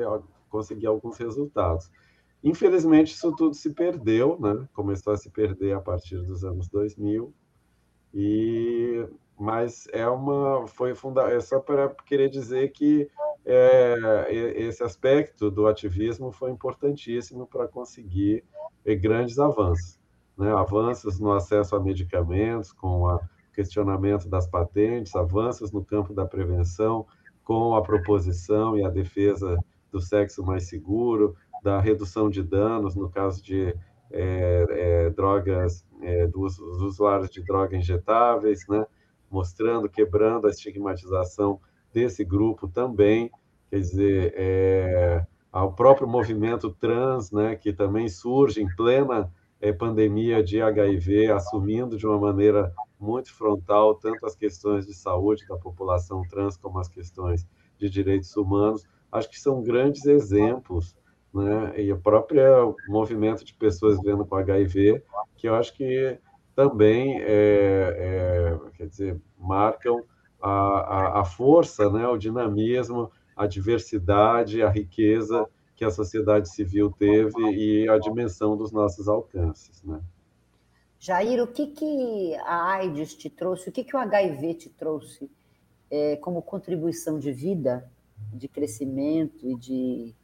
conseguir alguns resultados. Infelizmente, isso tudo se perdeu, né? começou a se perder a partir dos anos 2000, e mas é uma foi funda é só para querer dizer que é, esse aspecto do ativismo foi importantíssimo para conseguir é, grandes avanços, né? avanços no acesso a medicamentos, com o questionamento das patentes, avanços no campo da prevenção, com a proposição e a defesa do sexo mais seguro, da redução de danos no caso de é, é, drogas, é, dos, dos, usuários de drogas injetáveis, né? mostrando, quebrando a estigmatização desse grupo também, quer dizer, é, ao próprio movimento trans, né, que também surge em plena é, pandemia de HIV, assumindo de uma maneira muito frontal tanto as questões de saúde da população trans como as questões de direitos humanos. Acho que são grandes exemplos, né, e o próprio movimento de pessoas vivendo com HIV, que eu acho que também é, é, quer dizer, marcam a, a, a, força, né, o dinamismo, a diversidade, a riqueza que a sociedade civil teve e a dimensão dos nossos alcances. Né? Jair, o que, que a AIDS te trouxe, o que, que o HIV te trouxe é, como contribuição de vida, de crescimento e de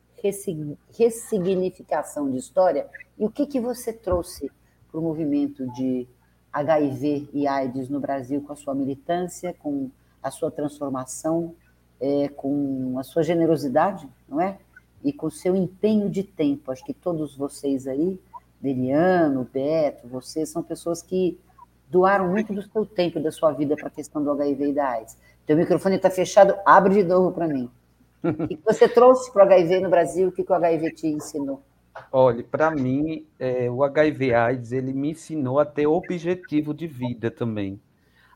ressignificação de história. E o que, que você trouxe para o movimento de HIV e AIDS no Brasil com a sua militância, com a sua transformação, é, com a sua generosidade, não é? E com o seu empenho de tempo. Acho que todos vocês aí, Deliano, Beto, vocês são pessoas que doaram muito do seu tempo e da sua vida para a questão do HIV e da AIDS. Teu microfone está fechado, abre de novo para mim. [laughs] O que você trouxe para o HIV no Brasil? O que, que o HIV te ensinou? Olha, para mim, é, o HIV AIDS ele me ensinou a ter objetivo de vida também,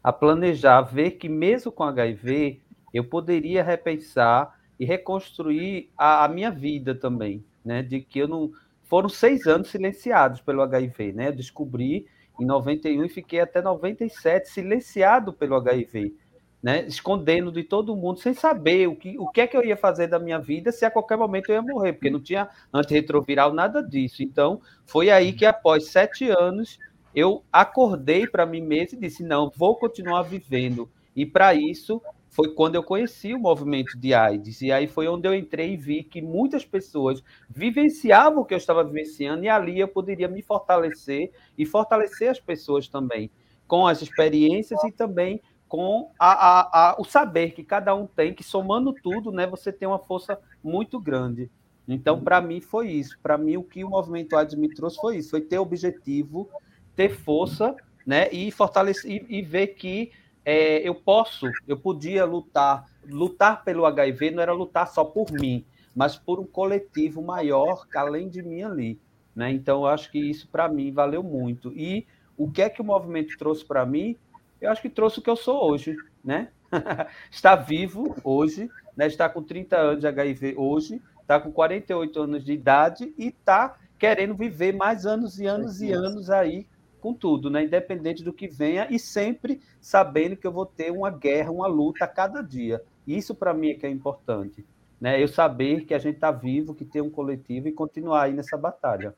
a planejar, ver que mesmo com HIV eu poderia repensar e reconstruir a, a minha vida também, né? De que eu não foram seis anos silenciados pelo HIV, né? Eu descobri em 91 e fiquei até 97 silenciado pelo HIV né, escondendo de todo mundo, sem saber o que, o que é que eu ia fazer da minha vida se a qualquer momento eu ia morrer, porque não tinha antirretroviral, nada disso. Então, foi aí que após sete anos eu acordei para mim mesmo e disse: não, vou continuar vivendo. E para isso foi quando eu conheci o movimento de AIDS. E aí foi onde eu entrei e vi que muitas pessoas vivenciavam o que eu estava vivenciando, e ali eu poderia me fortalecer e fortalecer as pessoas também, com as experiências e também com a, a, a, o saber que cada um tem, que somando tudo, né, você tem uma força muito grande. Então, para mim, foi isso. Para mim, o que o movimento AIDS me trouxe foi isso: foi ter objetivo, ter força, né, e fortalecer e, e ver que é, eu posso, eu podia lutar. Lutar pelo HIV não era lutar só por mim, mas por um coletivo maior, além de mim ali. Né? Então, eu acho que isso para mim valeu muito. E o que é que o movimento trouxe para mim? eu acho que trouxe o que eu sou hoje, né? [laughs] está vivo hoje, né? está com 30 anos de HIV hoje, está com 48 anos de idade e está querendo viver mais anos e anos e anos aí com tudo, né? Independente do que venha e sempre sabendo que eu vou ter uma guerra, uma luta a cada dia. Isso para mim é que é importante, né? Eu saber que a gente está vivo, que tem um coletivo e continuar aí nessa batalha.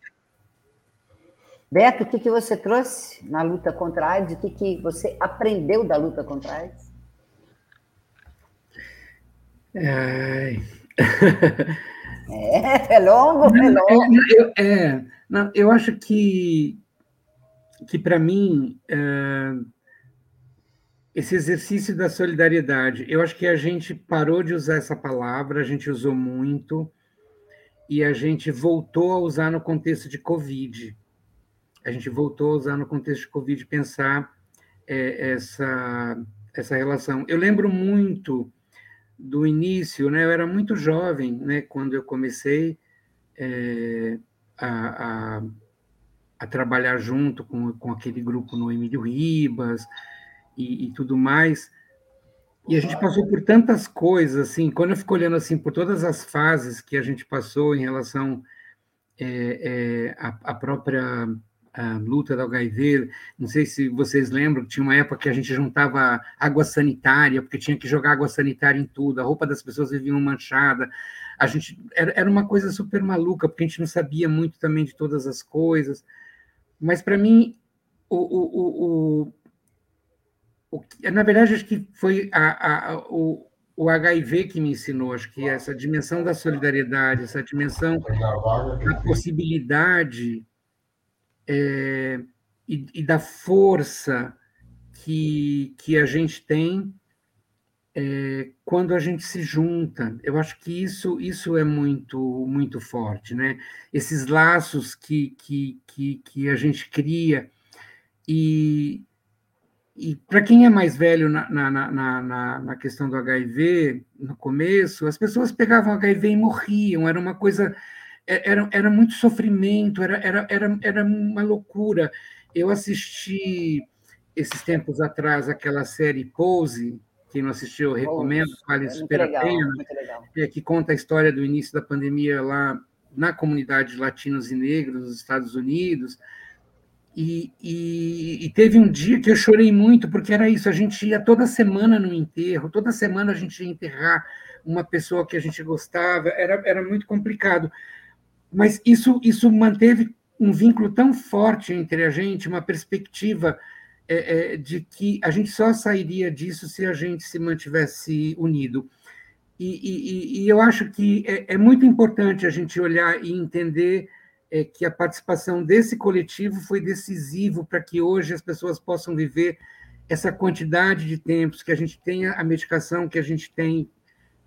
Beto, o que, que você trouxe na luta contra a AIDS? O que, que você aprendeu da luta contra a AIDS? É, é longo, é longo. Eu, é, não, eu acho que, que para mim, é, esse exercício da solidariedade, eu acho que a gente parou de usar essa palavra, a gente usou muito, e a gente voltou a usar no contexto de Covid a gente voltou a usar no contexto de Covid, pensar é, essa, essa relação. Eu lembro muito do início, né? Eu era muito jovem, né? Quando eu comecei é, a, a, a, trabalhar junto com, com aquele grupo no Emílio Ribas e, e, tudo mais. E a gente passou por tantas coisas, assim. Quando eu fico olhando assim por todas as fases que a gente passou em relação é, é, à, à própria a luta da HIV. Não sei se vocês lembram, tinha uma época que a gente juntava água sanitária, porque tinha que jogar água sanitária em tudo, a roupa das pessoas viviam manchada. A gente era, era uma coisa super maluca, porque a gente não sabia muito também de todas as coisas. Mas para mim, o, o, o, o, na verdade, acho que foi a, a, o, o HIV que me ensinou, acho que essa dimensão da solidariedade, essa dimensão da possibilidade é, e, e, da força que, que a gente tem é, quando a gente se junta. Eu acho que isso, isso é muito, muito forte, né? Esses laços que, que, que, que a gente cria. E, e para quem é mais velho na, na, na, na, questão do HIV, no começo, as pessoas pegavam HIV e morriam, era uma coisa é, era, era muito sofrimento, era, era, era, era uma loucura. Eu assisti esses tempos atrás aquela série Pose, quem não assistiu, eu recomendo, vale super a pena, é, que conta a história do início da pandemia lá na comunidade de latinos e negros nos Estados Unidos. E, e, e, teve um dia que eu chorei muito, porque era isso, a gente ia toda semana no enterro, toda semana a gente ia enterrar uma pessoa que a gente gostava, era, era muito complicado. Mas isso, isso manteve um vínculo tão forte entre a gente, uma perspectiva é, é, de que a gente só sairia disso se a gente se mantivesse unido. E, e, e eu acho que é, é, muito importante a gente olhar e entender é, que a participação desse coletivo foi decisivo para que hoje as pessoas possam viver essa quantidade de tempos, que a gente tenha a medicação que a gente tem,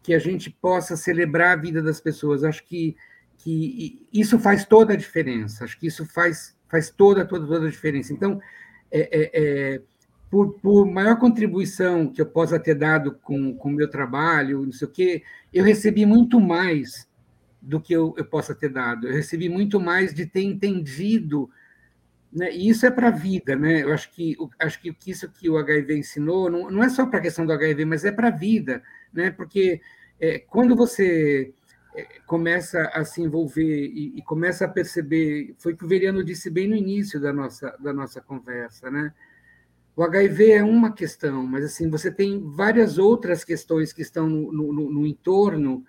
que a gente possa celebrar a vida das pessoas. Acho que, que isso faz toda a diferença. Acho que isso faz, faz toda, toda, toda a diferença. Então, é, é, é por, por, maior contribuição que eu possa ter dado com o meu trabalho, não sei o quê, eu recebi muito mais do que eu, eu possa ter dado. Eu recebi muito mais de ter entendido, né? e isso é para a vida. Né? Eu acho que, acho que isso que o HIV ensinou não, não é só para a questão do HIV, mas é para a vida, né? porque é, quando você começa a se envolver e, e, começa a perceber, foi o que o Veriano disse bem no início da nossa, da nossa conversa, né? O HIV é uma questão, mas assim você tem várias outras questões que estão no, no, no entorno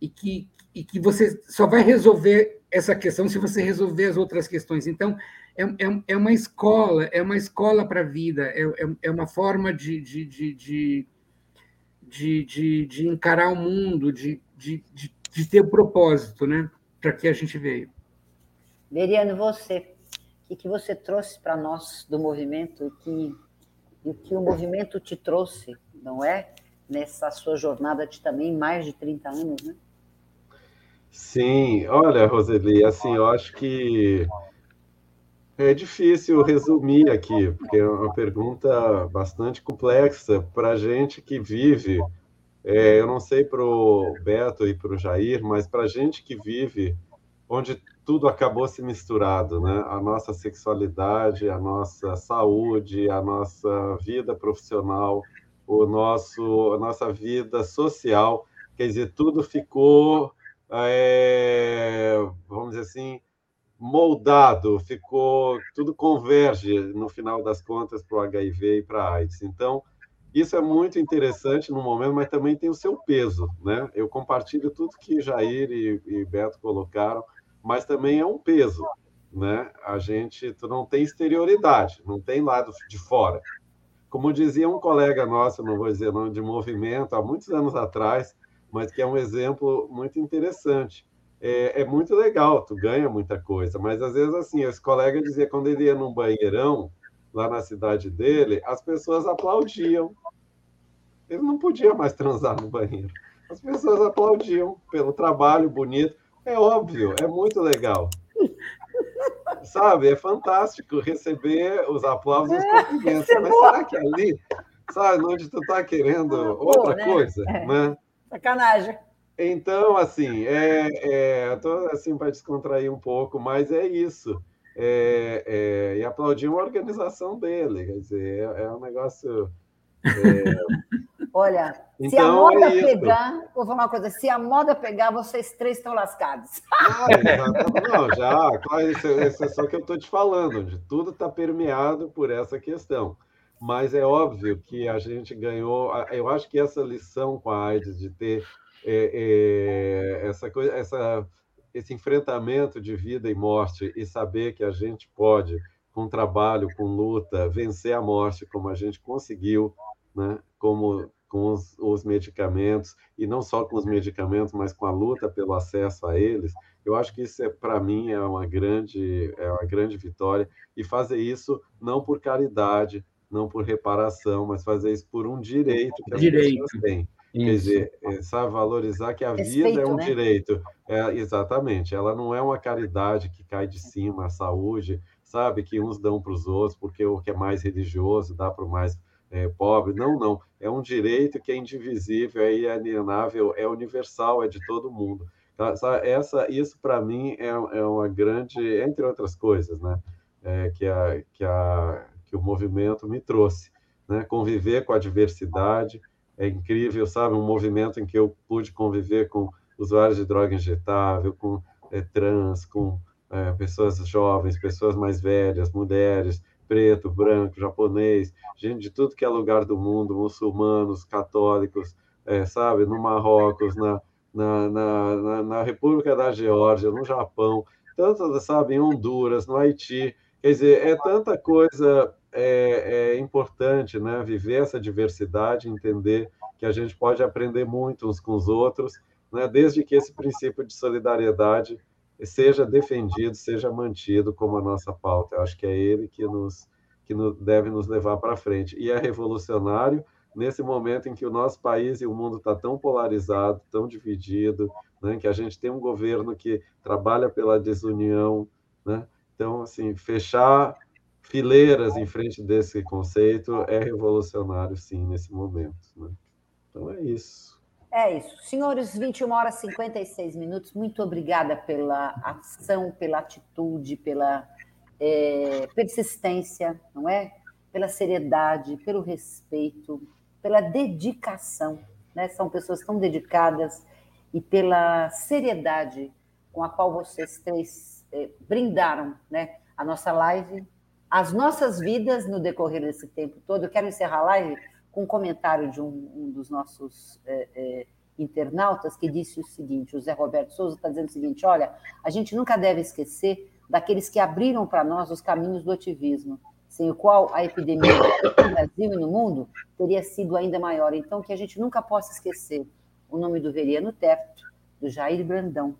e que, e que você só vai resolver essa questão se você resolver as outras questões. Então, é, é, é uma escola, é uma escola para a vida, é, é, é uma forma de, de, de, de, de, de, de encarar o mundo, de, de, de, de ter o um propósito, né? Para que a gente veio. Veriano, você que, que você trouxe para nós do movimento e que, o que o movimento te trouxe, não é? Nessa sua jornada de também mais de 30 anos, né? Sim, olha, Roseli, assim, eu acho que é difícil resumir aqui, porque é uma pergunta bastante complexa para a gente que vive. É, eu não sei para o Beto e para o Jair, mas para a gente que vive onde tudo acabou se misturado, né? A nossa sexualidade, a nossa saúde, a nossa vida profissional, o nosso, a nossa vida social, quer dizer, tudo ficou, é, vamos dizer assim, moldado, ficou, tudo converge no final das contas para o HIV e para a AIDS. Então, isso é muito interessante no momento, mas também tem o seu peso, né? Eu compartilho tudo que Jair e, e Beto colocaram mas também é um peso, né? A gente tu não tem exterioridade, não tem lado de fora. Como dizia um colega nosso, não vou dizer nome de movimento, há muitos anos atrás, mas que é um exemplo muito interessante. É, é, muito legal, tu ganha muita coisa, mas às vezes assim, esse colega dizia quando ele ia num banheirão lá na cidade dele, as pessoas aplaudiam. Ele não podia mais transar no banheiro. As pessoas aplaudiam pelo trabalho bonito. É óbvio, é muito legal. Sabe, é fantástico receber os aplausos e os cumprimentos. É Mas será que ali, sabe, onde tu está querendo outra né? coisa, é. né? Sacanagem. Então, assim, é, é, eu tô assim para descontrair um pouco, mas é isso. É, é, e aplaudir uma organização dele, quer dizer, é, é um negócio. É, [laughs] Olha, então, se a então, moda é pegar, vou falar uma coisa, se a moda pegar, vocês três estão lascados. [laughs] Ah, não, já, claro, isso, isso é só que eu estou te falando, de tudo está permeado por essa questão. Mas é óbvio que a gente ganhou, eu acho que essa lição com a AIDS de ter é, é, essa coisa, essa, esse enfrentamento de vida e morte e saber que a gente pode, com trabalho, com luta, vencer a morte como a gente conseguiu, né? como com os, os, medicamentos, e não só com os medicamentos, mas com a luta pelo acesso a eles, eu acho que isso, é, para mim, é uma, grande, é uma grande vitória. E fazer isso não por caridade, não por reparação, mas fazer isso por um direito que as direito. pessoas têm. Isso. Quer dizer, é, sabe, valorizar que a Respeito, vida é um né? direito. É, exatamente. Ela não é uma caridade que cai de cima, a saúde, sabe, que uns dão para os outros, porque o que é mais religioso dá para o mais é, pobre. Não, não. É um direito que é indivisível, é inalienável, é universal, é de todo mundo. Tá, essa, isso, para mim, é, é, uma grande, entre outras coisas, né? É, que, a, que, a, que o movimento me trouxe. Né? Conviver com a diversidade é incrível, sabe? Um movimento em que eu pude conviver com usuários de droga injetável, com é, trans, com é, pessoas jovens, pessoas mais velhas, mulheres, preto, branco, japonês, gente de tudo que é lugar do mundo, muçulmanos, católicos, é, sabe, no Marrocos, na, na, na, na, República da Geórgia, no Japão, tanto, sabe, em Honduras, no Haiti. Quer dizer, é tanta coisa é, é importante né, viver essa diversidade, entender que a gente pode aprender muito uns com os outros, né, desde que esse princípio de solidariedade seja defendido, seja mantido como a nossa pauta. Eu acho que é ele que nos que deve nos levar para frente. E é revolucionário nesse momento em que o nosso país e o mundo está tão polarizado, tão dividido, né, que a gente tem um governo que trabalha pela desunião, né? Então, assim, fechar fileiras em frente desse conceito é revolucionário, sim, nesse momento. Né? Então é isso. É isso. Senhores, 21 horas e 56 minutos. Muito obrigada pela ação, pela atitude, pela é, persistência, não é? Pela seriedade, pelo respeito, pela dedicação. Né? São pessoas tão dedicadas e pela seriedade com a qual vocês três é, brindaram né? a nossa live as nossas vidas no decorrer desse tempo todo. Eu quero encerrar a live com um comentário de um, um dos nossos é, é, internautas que disse o seguinte: o Zé Roberto Souza está dizendo o seguinte: olha, a gente nunca deve esquecer daqueles que abriram para nós os caminhos do ativismo, sem o qual a epidemia no Brasil e no mundo teria sido ainda maior. Então, que a gente nunca possa esquecer o nome do Veriano Teto, do Jair Brandão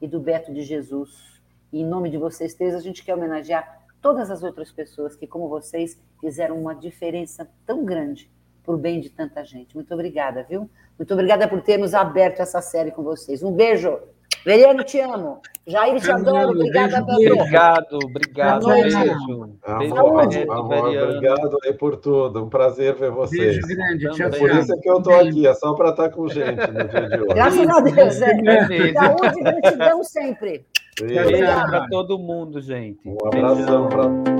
e do Beto de Jesus. E em nome de vocês três, a gente quer homenagear todas as outras pessoas que, como vocês, fizeram uma diferença tão grande por bem de tanta gente. Muito obrigada, viu? Muito obrigada por termos aberto essa série com vocês. Um beijo. Veriano, te amo. Jair, te adoro. Obrigada, Pedro. Obrigado, obrigado. Beijo. Beijo, amor, amor, obrigado aí por tudo. Um prazer ver vocês. Beijo grande. É por isso é que eu estou aqui, é só para estar com gente no dia de [laughs] hoje. Graças a Deus. É. Saúde e gratidão sempre. Beijo para todo mundo, gente. Um abração para